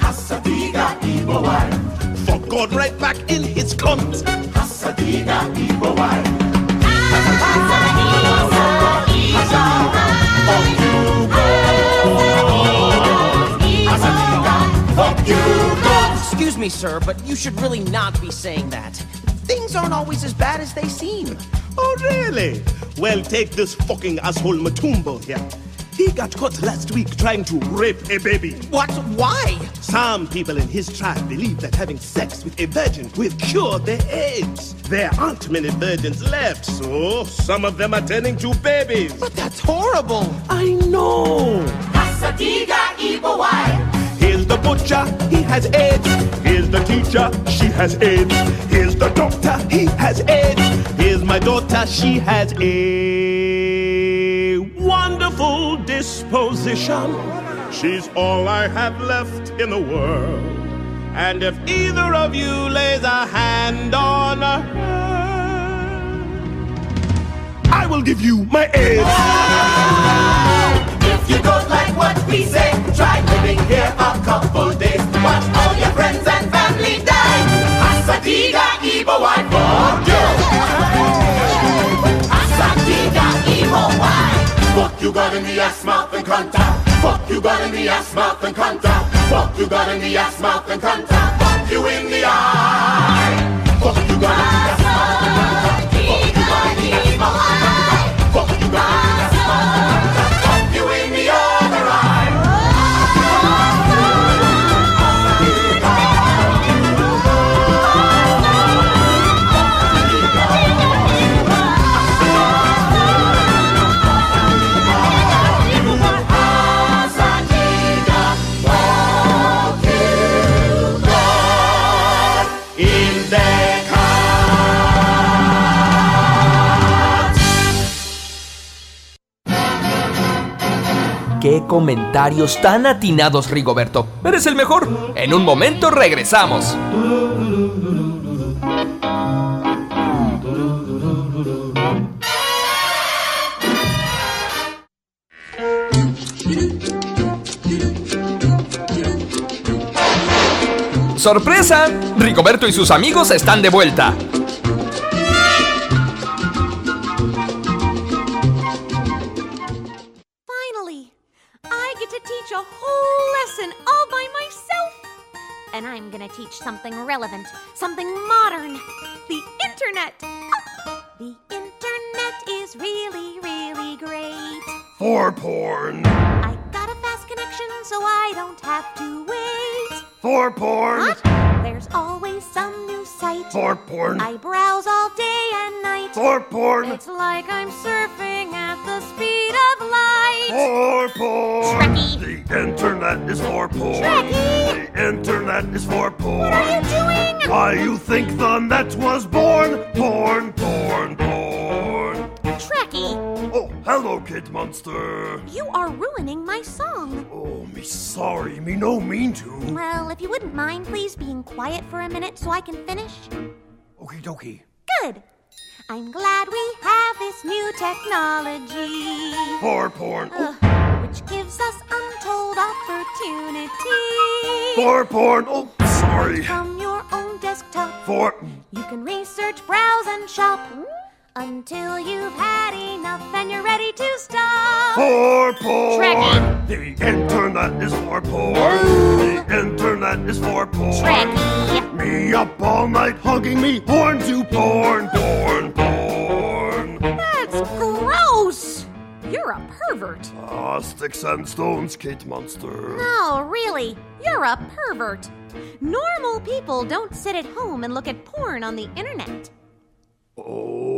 Hasadiga Ibowai. Fuck God right back in his cunt. Hasadiga Ibowai. Excuse me, sir, but you should really not be saying that. Things aren't always as bad as they seem. Oh, really? Well, take this fucking asshole Matumbo here. He got caught last week trying to rape a baby. What? Why? Some people in his tribe believe that having sex with a virgin will cure their AIDS. There aren't many virgins left, so some of them are turning to babies. But that's horrible. I know. Hasadiga Ibowai. Here's the butcher, he has AIDS. Here's the teacher, she has AIDS. Here's the doctor, he has AIDS. Here's my daughter, she has a wonderful disposition. She's all I have left in the world. And if either of you lays a hand on her, I will give you my AIDS. If you don't like what we say, try living here a couple days. Watch all your friends and family die. Asadiga Ibo White you. Asadiga Ibo White. Fuck you got in the ass, mouth and contact. Fuck you got in the ass, mouth and contact. Fuck you got in the ass, mouth and contact. Fuck you in the eye. Fuck you got in the ass, mouth and contact. Fuck you got in the ass, mouth and contact. Fuck you got in the ass, ¡Qué comentarios tan atinados, Rigoberto! ¡Eres el mejor! En un momento regresamos. ¡Sorpresa! Rigoberto y sus amigos están de vuelta. And I'm gonna teach something relevant, something modern the internet. The internet is really, really great. For porn. I got a fast connection so I don't have to wait. For porn. What? There's always some new site. For porn. I browse all day and night. For porn. It's like I'm surfing at the speed of light. For porn. Trekkie. The internet is for porn. Trekkie. The internet is for porn. What are you doing? Why you think the net was born? Porn, porn, porn. Trekkie, Oh, hello, Kid Monster. you are ruining my song. Oh, me sorry, me no mean to. Well, if you wouldn't mind, please being quiet for a minute so I can finish. Okie dokie. Good. I'm glad we have this new technology. For porn. uh, which gives us untold opportunity. For porn. Oh, sorry. From your own desktop, For. you can research, browse, and shop until you've had enough and you're ready to stop. For porn. Trekkie. The internet is for porn. The internet is for porn. Trekkie. Me up all night hugging me horn to porn, porn, porn. That's gross. You're a pervert. Ah, sticks and stones, Kate Monster. No, really, you're a pervert. Normal people don't sit at home and look at porn on the internet. Oh,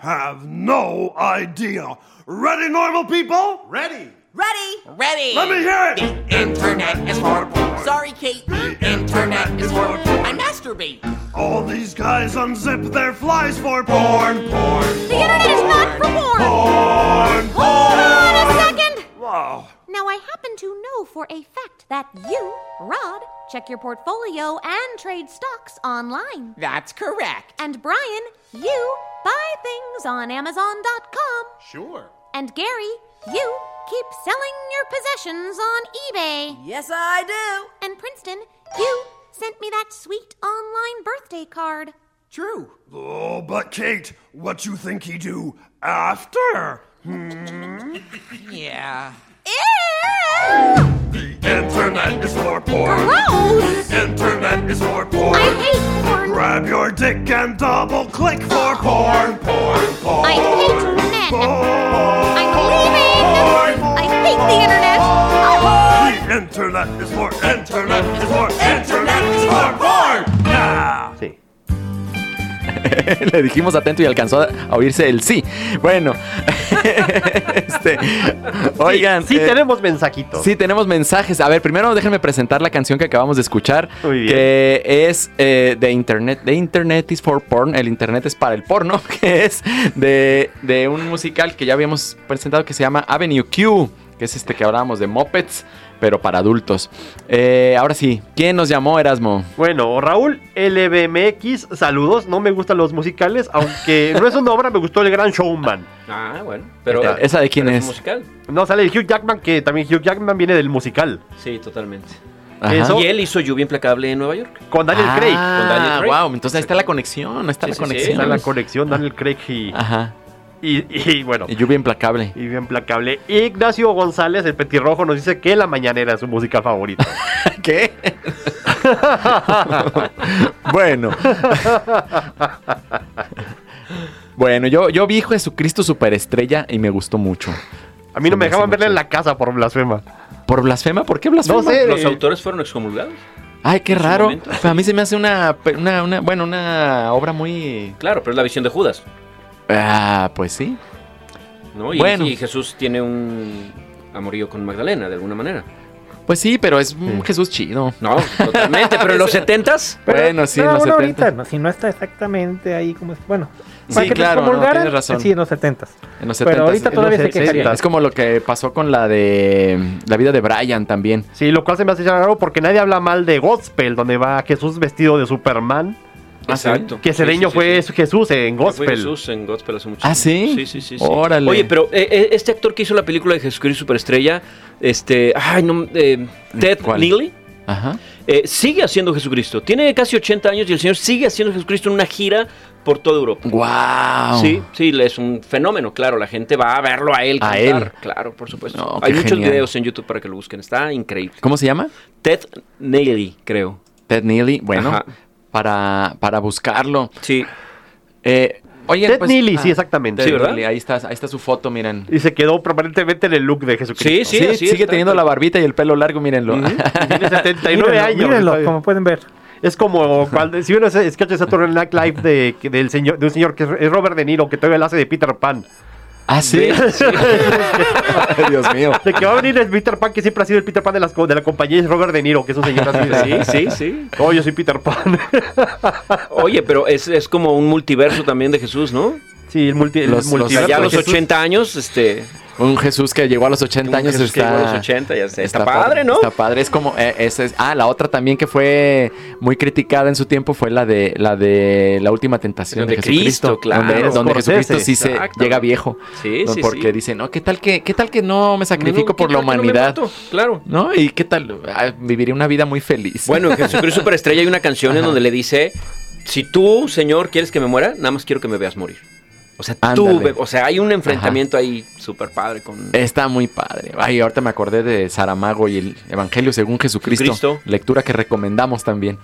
have no idea. Ready, normal people? Ready. Ready? Ready. Let me hear it. The Internet is for porn. Sorry, Kate. The Internet is for porn. I masturbate. All these guys unzip their flies for porn, porn, The internet is not for porn. porn. Hold on a second. Wow. Now, I happen to know for a fact that you, Rod, check your portfolio and trade stocks online. That's correct. And Brian, you buy things on Amazon.com. Sure. And Gary, you keep selling your possessions on eBay. Yes, I do. And Princeton, you sent me that sweet online birthday card. True. Oh, but Kate, what you think he do after? Hmm? (laughs) Yeah. Ew! The internet is for porn. Gross! The internet is for porn. I hate porn. Grab your dick and double click for porn, porn, porn. I hate men. Porn. I'm leaving. Porn. I hate the internet. Oh. The internet is for internet is for internet is for porn. Nah. Sí. (laughs) Le dijimos atento y alcanzó a oírse el sí. Bueno, (laughs) este, oigan. Sí, eh, tenemos mensajitos. Sí, tenemos mensajes. A ver, primero déjenme presentar la canción que acabamos de escuchar. Muy bien. Que es eh, de Internet. The Internet is for Porn. El Internet es para el porno. (laughs) Que es de, de un musical que ya habíamos presentado que se llama Avenue Q. Que es este que hablábamos de Mopeds, pero para adultos. Eh, ahora sí, ¿quién nos llamó, Erasmo? Bueno, Raúl LBMX, saludos. No me gustan los musicales, aunque no es una obra, me gustó El Gran Showman. Ah, bueno. Pero, ¿Esa de quién pero es? musical. No, sale el Hugh Jackman, que también Hugh Jackman viene del musical. Sí, totalmente. Eso- Y él hizo Lluvia Implacable en Nueva York. Con Daniel ah, Craig. con Daniel Craig. wow, entonces ahí está la conexión, ahí está Sí, la sí, sí. conexión. Está la conexión, Daniel Craig y, Ajá. Y, y bueno. Y lluvia implacable. Y bien implacable. Ignacio González, el petirrojo, nos dice que La Mañanera es su música favorita. (laughs) ¿Qué? (laughs) bueno. bueno, yo, yo vi Jesucristo Superestrella y me gustó mucho. A mí no me dejaban verla en la casa por blasfema. ¿Por blasfema? ¿Por qué blasfema? No sé. Los Eh, autores fueron excomulgados. Ay, qué raro. momento. A mí se me hace una, una, una- bueno, una obra muy... Claro, pero es la visión de Judas. Ah, pues sí. ¿no? Y, Bueno. y Jesús tiene un amorío con Magdalena, de alguna manera. Pues sí, pero es un Jesús chido. No, totalmente. pero en (laughs) los setentas. Bueno, sí, en los bueno, 70. ahorita, no, si no está exactamente ahí como es. Bueno, Sí, que claro, no, tienes razón. Sí, en los 70 En los Pero 70. ahorita todavía se quejaría. 60. Es como lo que pasó con la de La vida de Brian también. Sí, lo cual se me hace raro porque nadie habla mal de Gospel, donde va Jesús vestido de Superman. Exacto. Que Sí, Cedeño sí, sí, fue sí. Jesús en Fue Gospel. Jesús en Gospel hace mucho ¿Ah, tiempo. sí? Sí, sí, sí. sí. Órale. Oye, pero eh, eh, este actor que hizo la película de Jesucristo Superestrella, este. Ay, no. eh, Ted ¿Cuál? Neely. Ajá. eh, sigue haciendo Jesucristo. Tiene casi 80 años y el señor sigue haciendo Jesucristo en una gira por toda Europa. ¡Wow! Sí, sí, es un fenómeno, claro. La gente va a verlo a él A cantar. él. Claro, por supuesto. No, Hay muchos genial. videos en YouTube para que lo busquen. Está increíble. ¿Cómo se llama? Ted Neely, creo. Ted Neely. Bueno, Ajá. Para, para buscarlo. Sí. Eh, oye, Ted pues- Neely, sí, ah, exactamente. Ted Sí, ¿verdad? Neely, ahí está, ahí está su foto, miren. Y se quedó permanentemente en el look de Jesucristo. Sí, sigue teniendo la barbita y el pelo largo, mírenlo. (laughs) Tiene 79 Mírenlo, años. mírenlo, como pueden ver. Es como cuando, si uno ese sketch de Saturday Night Live de, del señor, de un señor que es- es Robert De Niro, que todavía lo hace de Peter Pan. Ah, sí. (laughs) Dios mío. De que va a venir el Peter Pan, que siempre ha sido el Peter Pan de, las, co- de la compañía, es Robert De Niro, que es un señor así de... Sí, sí, sí. (laughs) Oh, yo soy Peter Pan. (laughs) Oye, pero es, es como un multiverso también de Jesús, ¿no? Sí, el, multi, el Los- los- multiverso ya a los Jesús. 80 años, este... Un Jesús que llegó a los 80 Un años Jesús que está, llegó a los 80, ya sé. Está padre, ¿no? Está padre, es como eh, es- ah, la otra también que fue muy criticada en su tiempo fue la de la de la última tentación De de, Jesucristo, Cristo, claro. donde, donde. Jesucristo sí se llega viejo. Sí, ¿no? sí, porque sí. dicen, "No, qué tal que qué tal que no me sacrifico No, por ¿qué la no humanidad?" mato? Claro. ¿No? ¿Y qué tal? Ah, viviría una vida muy feliz. Bueno, en Jesucristo (laughs) Superestrella hay una canción en donde le dice, si tú, Señor, quieres que me muera, nada más quiero que me veas morir. O sea, Ándale. o sea, hay un enfrentamiento ahí súper padre con... Está muy padre. Ay, ahorita me acordé de Saramago y el Evangelio según Jesucristo. Jesucristo. Lectura que recomendamos también.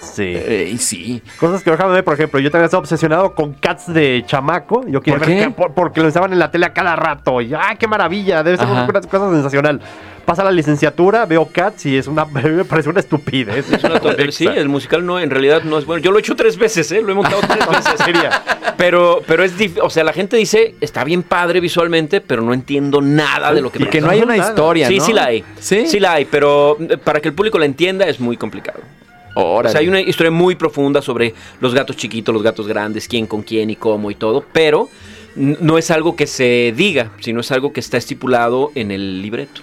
Sí. Eh, y sí. Cosas que dejaban de ver, por ejemplo, yo también estaba obsesionado con Cats de chamaco. Yo quería ¿Por ver qué? por- porque lo estaban en la tele a cada rato. Y ¡ah, qué maravilla! Debe ser Ajá. una cosa sensacional. Pasa la licenciatura, veo Cats y es una, (laughs) me parece una estupidez. Es una tontería. Sí, el musical no, en realidad no es bueno. Yo lo he hecho tres veces, ¿eh? Lo he montado tres (laughs) veces. Sería. Pero, pero es difícil. O sea, la gente dice, está bien padre visualmente, pero no entiendo nada de lo que Y que no hay una historia, Sí, ¿no? sí la hay. Sí. Sí la hay, pero eh, para que el público la entienda es muy complicado. Órale. O sea, hay una historia muy profunda sobre los gatos chiquitos, los gatos grandes, quién con quién y cómo y todo, pero no es algo que se diga, sino es algo que está estipulado en el libreto.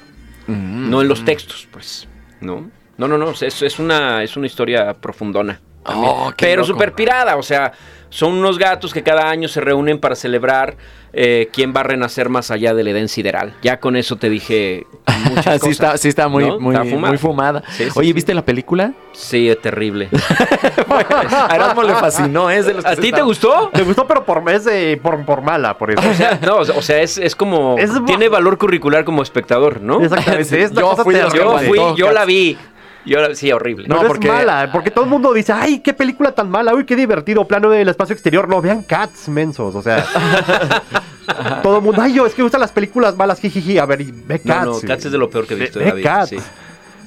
No en los textos, pues, ¿no? No, no, no, es, es una, es una historia profundona. También, Oh, qué pero súper pirada, o sea, son unos gatos que cada año se reúnen para celebrar eh, quién va a renacer más allá del Edén sideral. Ya con eso te dije muchas (laughs) cosas. sí está, sí está muy, ¿no? muy, Está fumada. muy fumada. Sí, sí, Oye, sí. ¿viste la película? Sí, es terrible. (laughs) A Erasmo le fascinó, es de los que ¿A ti te gustó? Me gustó, pero por, es de- por, por mala, por eso. (laughs) O sea, no, o sea, es, es como. Es tiene valor curricular como espectador, ¿no? Exactamente. Yo cosa fui Yo fui, yo la vi. Yo la, sí, horrible. No, porque- es mala, porque todo el mundo dice, ay, qué película tan mala, uy, qué divertido, plano del espacio exterior. No, vean Cats, mensos, o sea. (laughs) todo el mundo, ay, yo, es que me gustan las películas malas, jijiji, a ver, y ve Cats. no, Cats es de lo peor que he visto Ve- ve. Cats. sí.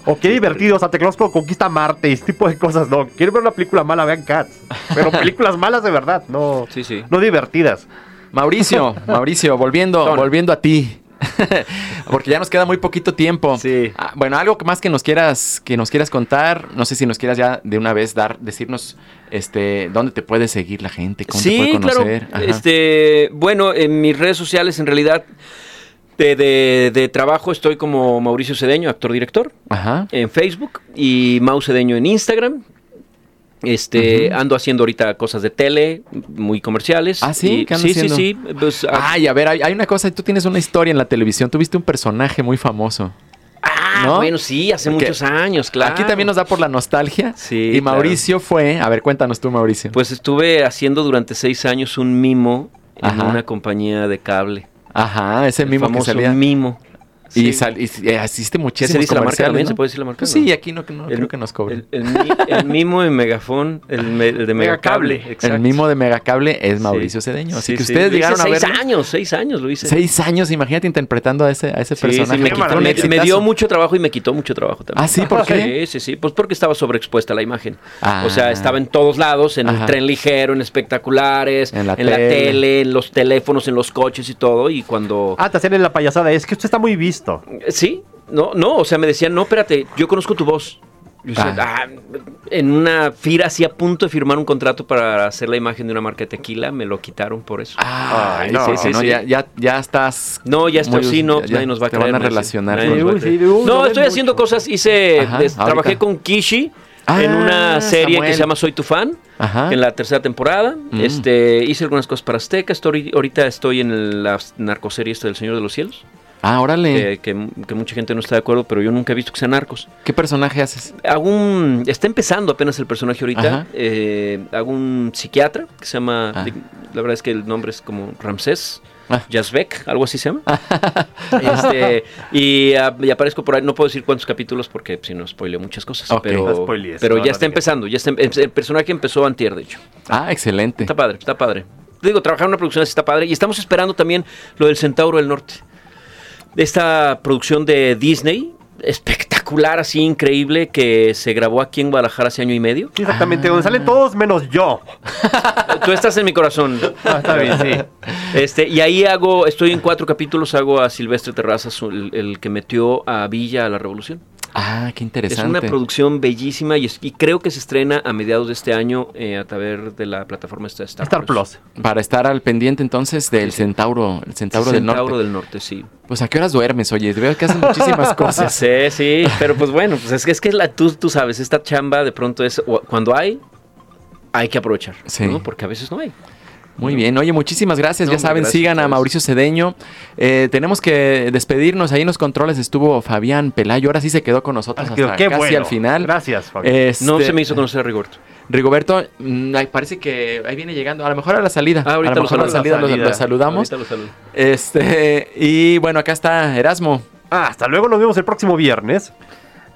O qué divertido, Santa Claus conquista Marte y ese tipo de cosas, no. Quieren ver una película mala, vean Cats. Pero películas malas de verdad, no, Sí, sí. no divertidas. Mauricio, (laughs) Mauricio, volviendo, volviendo a ti. (laughs) Porque ya nos queda muy poquito tiempo. Sí. Ah, bueno, algo más que nos quieras, que nos quieras contar. No sé si nos quieras ya de una vez dar, decirnos, este, dónde te puede seguir la gente, cómo te Sí, puede claro. conocer. Ajá. Este, bueno, en mis redes sociales, en realidad, de, de- de trabajo estoy como Mauricio Cedeño, actor-director, Ajá. en Facebook y Mau Cedeño en Instagram. Este, ando haciendo ahorita cosas de tele, muy comerciales. Ah, ¿sí? Y- ¿Qué andas sí, sí, sí, pues, ah, Ay, a ver, hay, hay una cosa, tú tienes una historia en la televisión, tuviste un personaje muy famoso. ah, ¿no? bueno, sí, hace Porque muchos años, claro. Aquí también nos da por la nostalgia. Sí, Y claro. Mauricio fue, a ver, cuéntanos tú, Mauricio. Pues estuve haciendo durante seis años un mimo en Ajá. una compañía de cable. Ajá, ese El mismo que famoso salía. mimo. Y, Sí. sal- y, eh, asiste ¿Ya muchísimos se dice la marca también? ¿no? ¿Se puede decir la marca? Pues sí, aquí no, no El- creo que nos cobren. El, el mi- el mimo en Megafón, el, me- el de Megacable. Megacable. exacto. El mismo de Megacable es Sí. Mauricio Cedeño. Así Sí, que sí. ustedes llegaron a seis ver. años, seis años lo hice. Seis años, imagínate interpretando a ese, a ese Sí, personaje. sí, me, quitó- me- dio mucho trabajo y me quitó mucho trabajo también. Ah, ¿sí? ¿Por qué? Sí, sí, sí. Pues porque estaba sobreexpuesta la imagen. Ah. O sea, estaba en todos lados, en Ajá. el tren ligero, en espectaculares, En la en la tele. en los teléfonos, en los coches y todo. Y cuando... Ah, te hacían en la payasada, es que usted está muy visto. Sí, no, no, o sea, me decían, no, espérate, yo conozco tu voz. Yo decía, Ah. "Ah", en una fira, así a punto de firmar un contrato para hacer la imagen de una marca de tequila, me lo quitaron por eso. Ay, no, no, sí, sí, sí. Ya, ya, ya estás. No, ya estoy, muy- sí, no, ya- nadie nos va a te creer. van a relacionar. Nadie Uy, sí, uy, no, estoy haciendo mucho. cosas, hice, Ajá, des- trabajé con Kishi Ah, en una serie Samuel. que se llama Soy tu fan, Ajá. en la tercera temporada. Mm. Este, hice algunas cosas para Azteca, estoy, ahorita estoy en la narcoserie del Señor de los Cielos. Ah, órale. Que, que- que mucha gente no está de acuerdo, pero yo nunca he visto que sean narcos. ¿Qué personaje haces? Hago un- está empezando apenas el personaje ahorita. Eh, hago un psiquiatra que se llama. Ah. La verdad es que el nombre es como Ramsés. Yazbek, algo así se llama. (laughs) Este, y, ah, y aparezco por ahí. No puedo decir cuántos capítulos porque si no spoileo muchas cosas. Pero, No spoilees, pero no, ya no está empezando. Ya está, em- el personaje empezó antier, de hecho. Ah, excelente. Está padre, está padre. Digo, trabajar en una producción así está padre. Y estamos esperando también lo del Centauro del Norte. Esta producción de Disney, espectacular, así increíble, que se grabó aquí en Guadalajara hace año y medio. Exactamente, donde salen todos menos yo. (laughs) Tú estás en mi corazón. Ah, está bien, sí. Este, y ahí hago, estoy en cuatro capítulos, hago a Silvestre Terrazas, el, el que metió a Villa a la revolución. Ah, qué Es interesante. una producción bellísima y, es- y creo que se estrena a mediados de este año eh, a través de la plataforma Star, Star Plus. Para estar al pendiente entonces del Centauro, el Centauro del Norte. Centauro del Norte, sí. Pues a qué horas duermes, oye, veo que haces muchísimas (laughs) cosas. Sí, sí, pero pues bueno, pues es que es que la, tú, tú sabes, esta chamba de pronto es cuando hay, hay que aprovechar, Sí. ¿no? Porque a veces no hay. Muy bien, oye, muchísimas gracias. No, ya saben, gracias sigan a. Mauricio Cedeño. Eh, tenemos que despedirnos. Ahí en los controles estuvo Fabián Pelayo. Ahora sí se quedó con nosotros Ah, qué- hasta qué casi bueno. al final. Gracias, Fabián. No Este, se me hizo conocer a Rigoberto. Rigoberto, mm, ay, parece que ahí viene llegando. A lo mejor a la salida. Ah, ahorita a lo lo mejor a la salida lo, salida. lo saludamos. Ahorita lo saludo. Este, y bueno, acá está Erasmo. Ah, hasta luego, nos vemos el próximo viernes.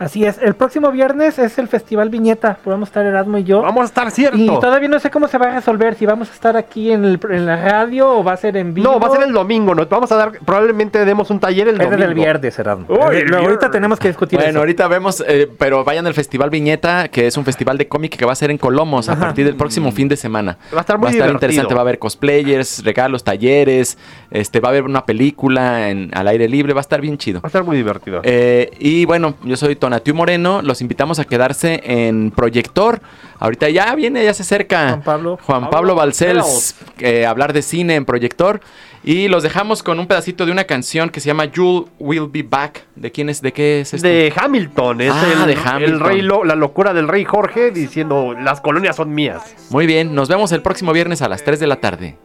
Así es, el próximo viernes es el Festival Viñeta, podemos estar Erasmo y yo. Vamos a estar cierto. Y todavía no sé cómo se va a resolver, si vamos a estar aquí en, el- en la radio o va a ser en vivo. No, va a ser el domingo, nos vamos a dar, probablemente demos un taller el Es domingo. del viernes, Erasmo. Uy, el ahorita viernes. tenemos que discutir Bueno, eso. ahorita vemos, eh, pero vayan al Festival Viñeta, que es un festival de cómic que va a ser en Colomos a partir del próximo fin de semana. Va a estar muy estar divertido. interesante, va a haber cosplayers, regalos, talleres, este, va a haber una película en, al aire libre, va a estar bien chido. Va a estar muy divertido. Eh, y bueno, yo soy Tonatiu Moreno, los invitamos a quedarse en Proyector. Ahorita ya viene, ya se acerca Juan Pablo. Juan Pablo Balcells, eh, hablar de cine en Proyector. Y los dejamos con un pedacito de una canción que se llama You Will Be Back. ¿De quién es? ¿De qué es esto? de Hamilton, es Ah, el, de el Hamilton. rey lo- la locura del rey Jorge diciendo las colonias son mías. Muy bien, nos vemos el próximo viernes a las 3 de la tarde.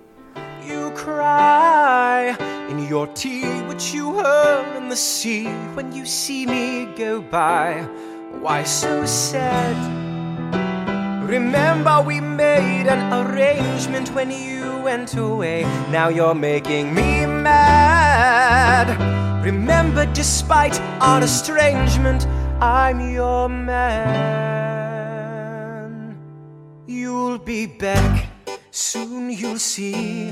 You cry in your tea, which you hurl in the sea when you see me go by. Why so sad? Remember, we made an arrangement when you went away. Now you're making me mad. Remember, despite our estrangement, I'm your man. You'll be back, soon you'll see.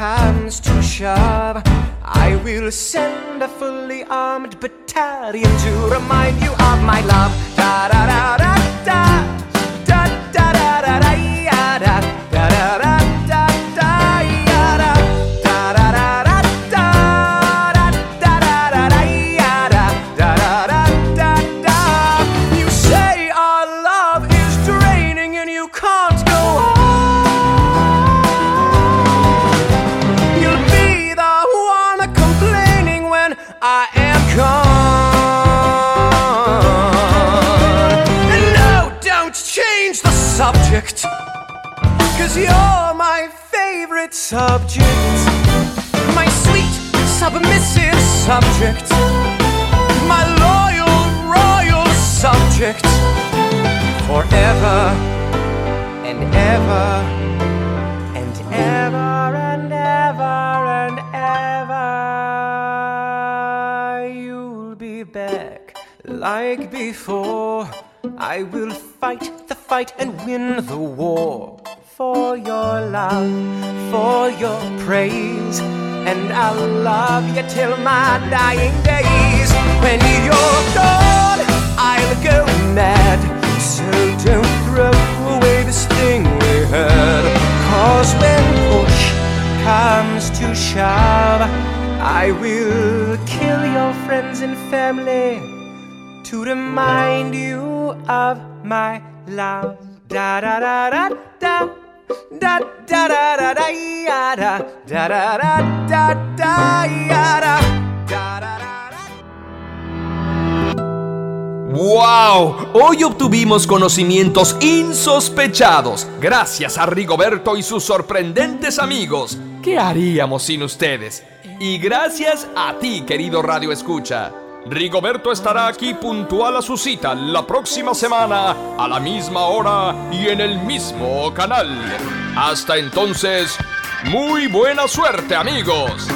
comes to shove, I will send a fully armed battalion to remind you of my love. Da da da da da. Cause you're my favorite subject. My sweet, submissive subject. My loyal, royal subject. Forever and ever and ever and ever and ever. You'll be back like before. I will fight the fight and win the war for your love, for your praise. And I'll love you till my dying days. When you're gone, I'll go mad. So don't throw away this thing we had. Cause when push comes to shove, I will kill your friends and family to remind you of my love. Da da da da da. ¡Wow! Hoy obtuvimos conocimientos insospechados gracias a Rigoberto y sus sorprendentes amigos. ¿Qué haríamos sin ustedes? Y gracias a ti, querido Radio Escucha. Rigoberto estará aquí puntual a su cita la próxima semana, a la misma hora y en el mismo canal. Hasta entonces, muy buena suerte amigos.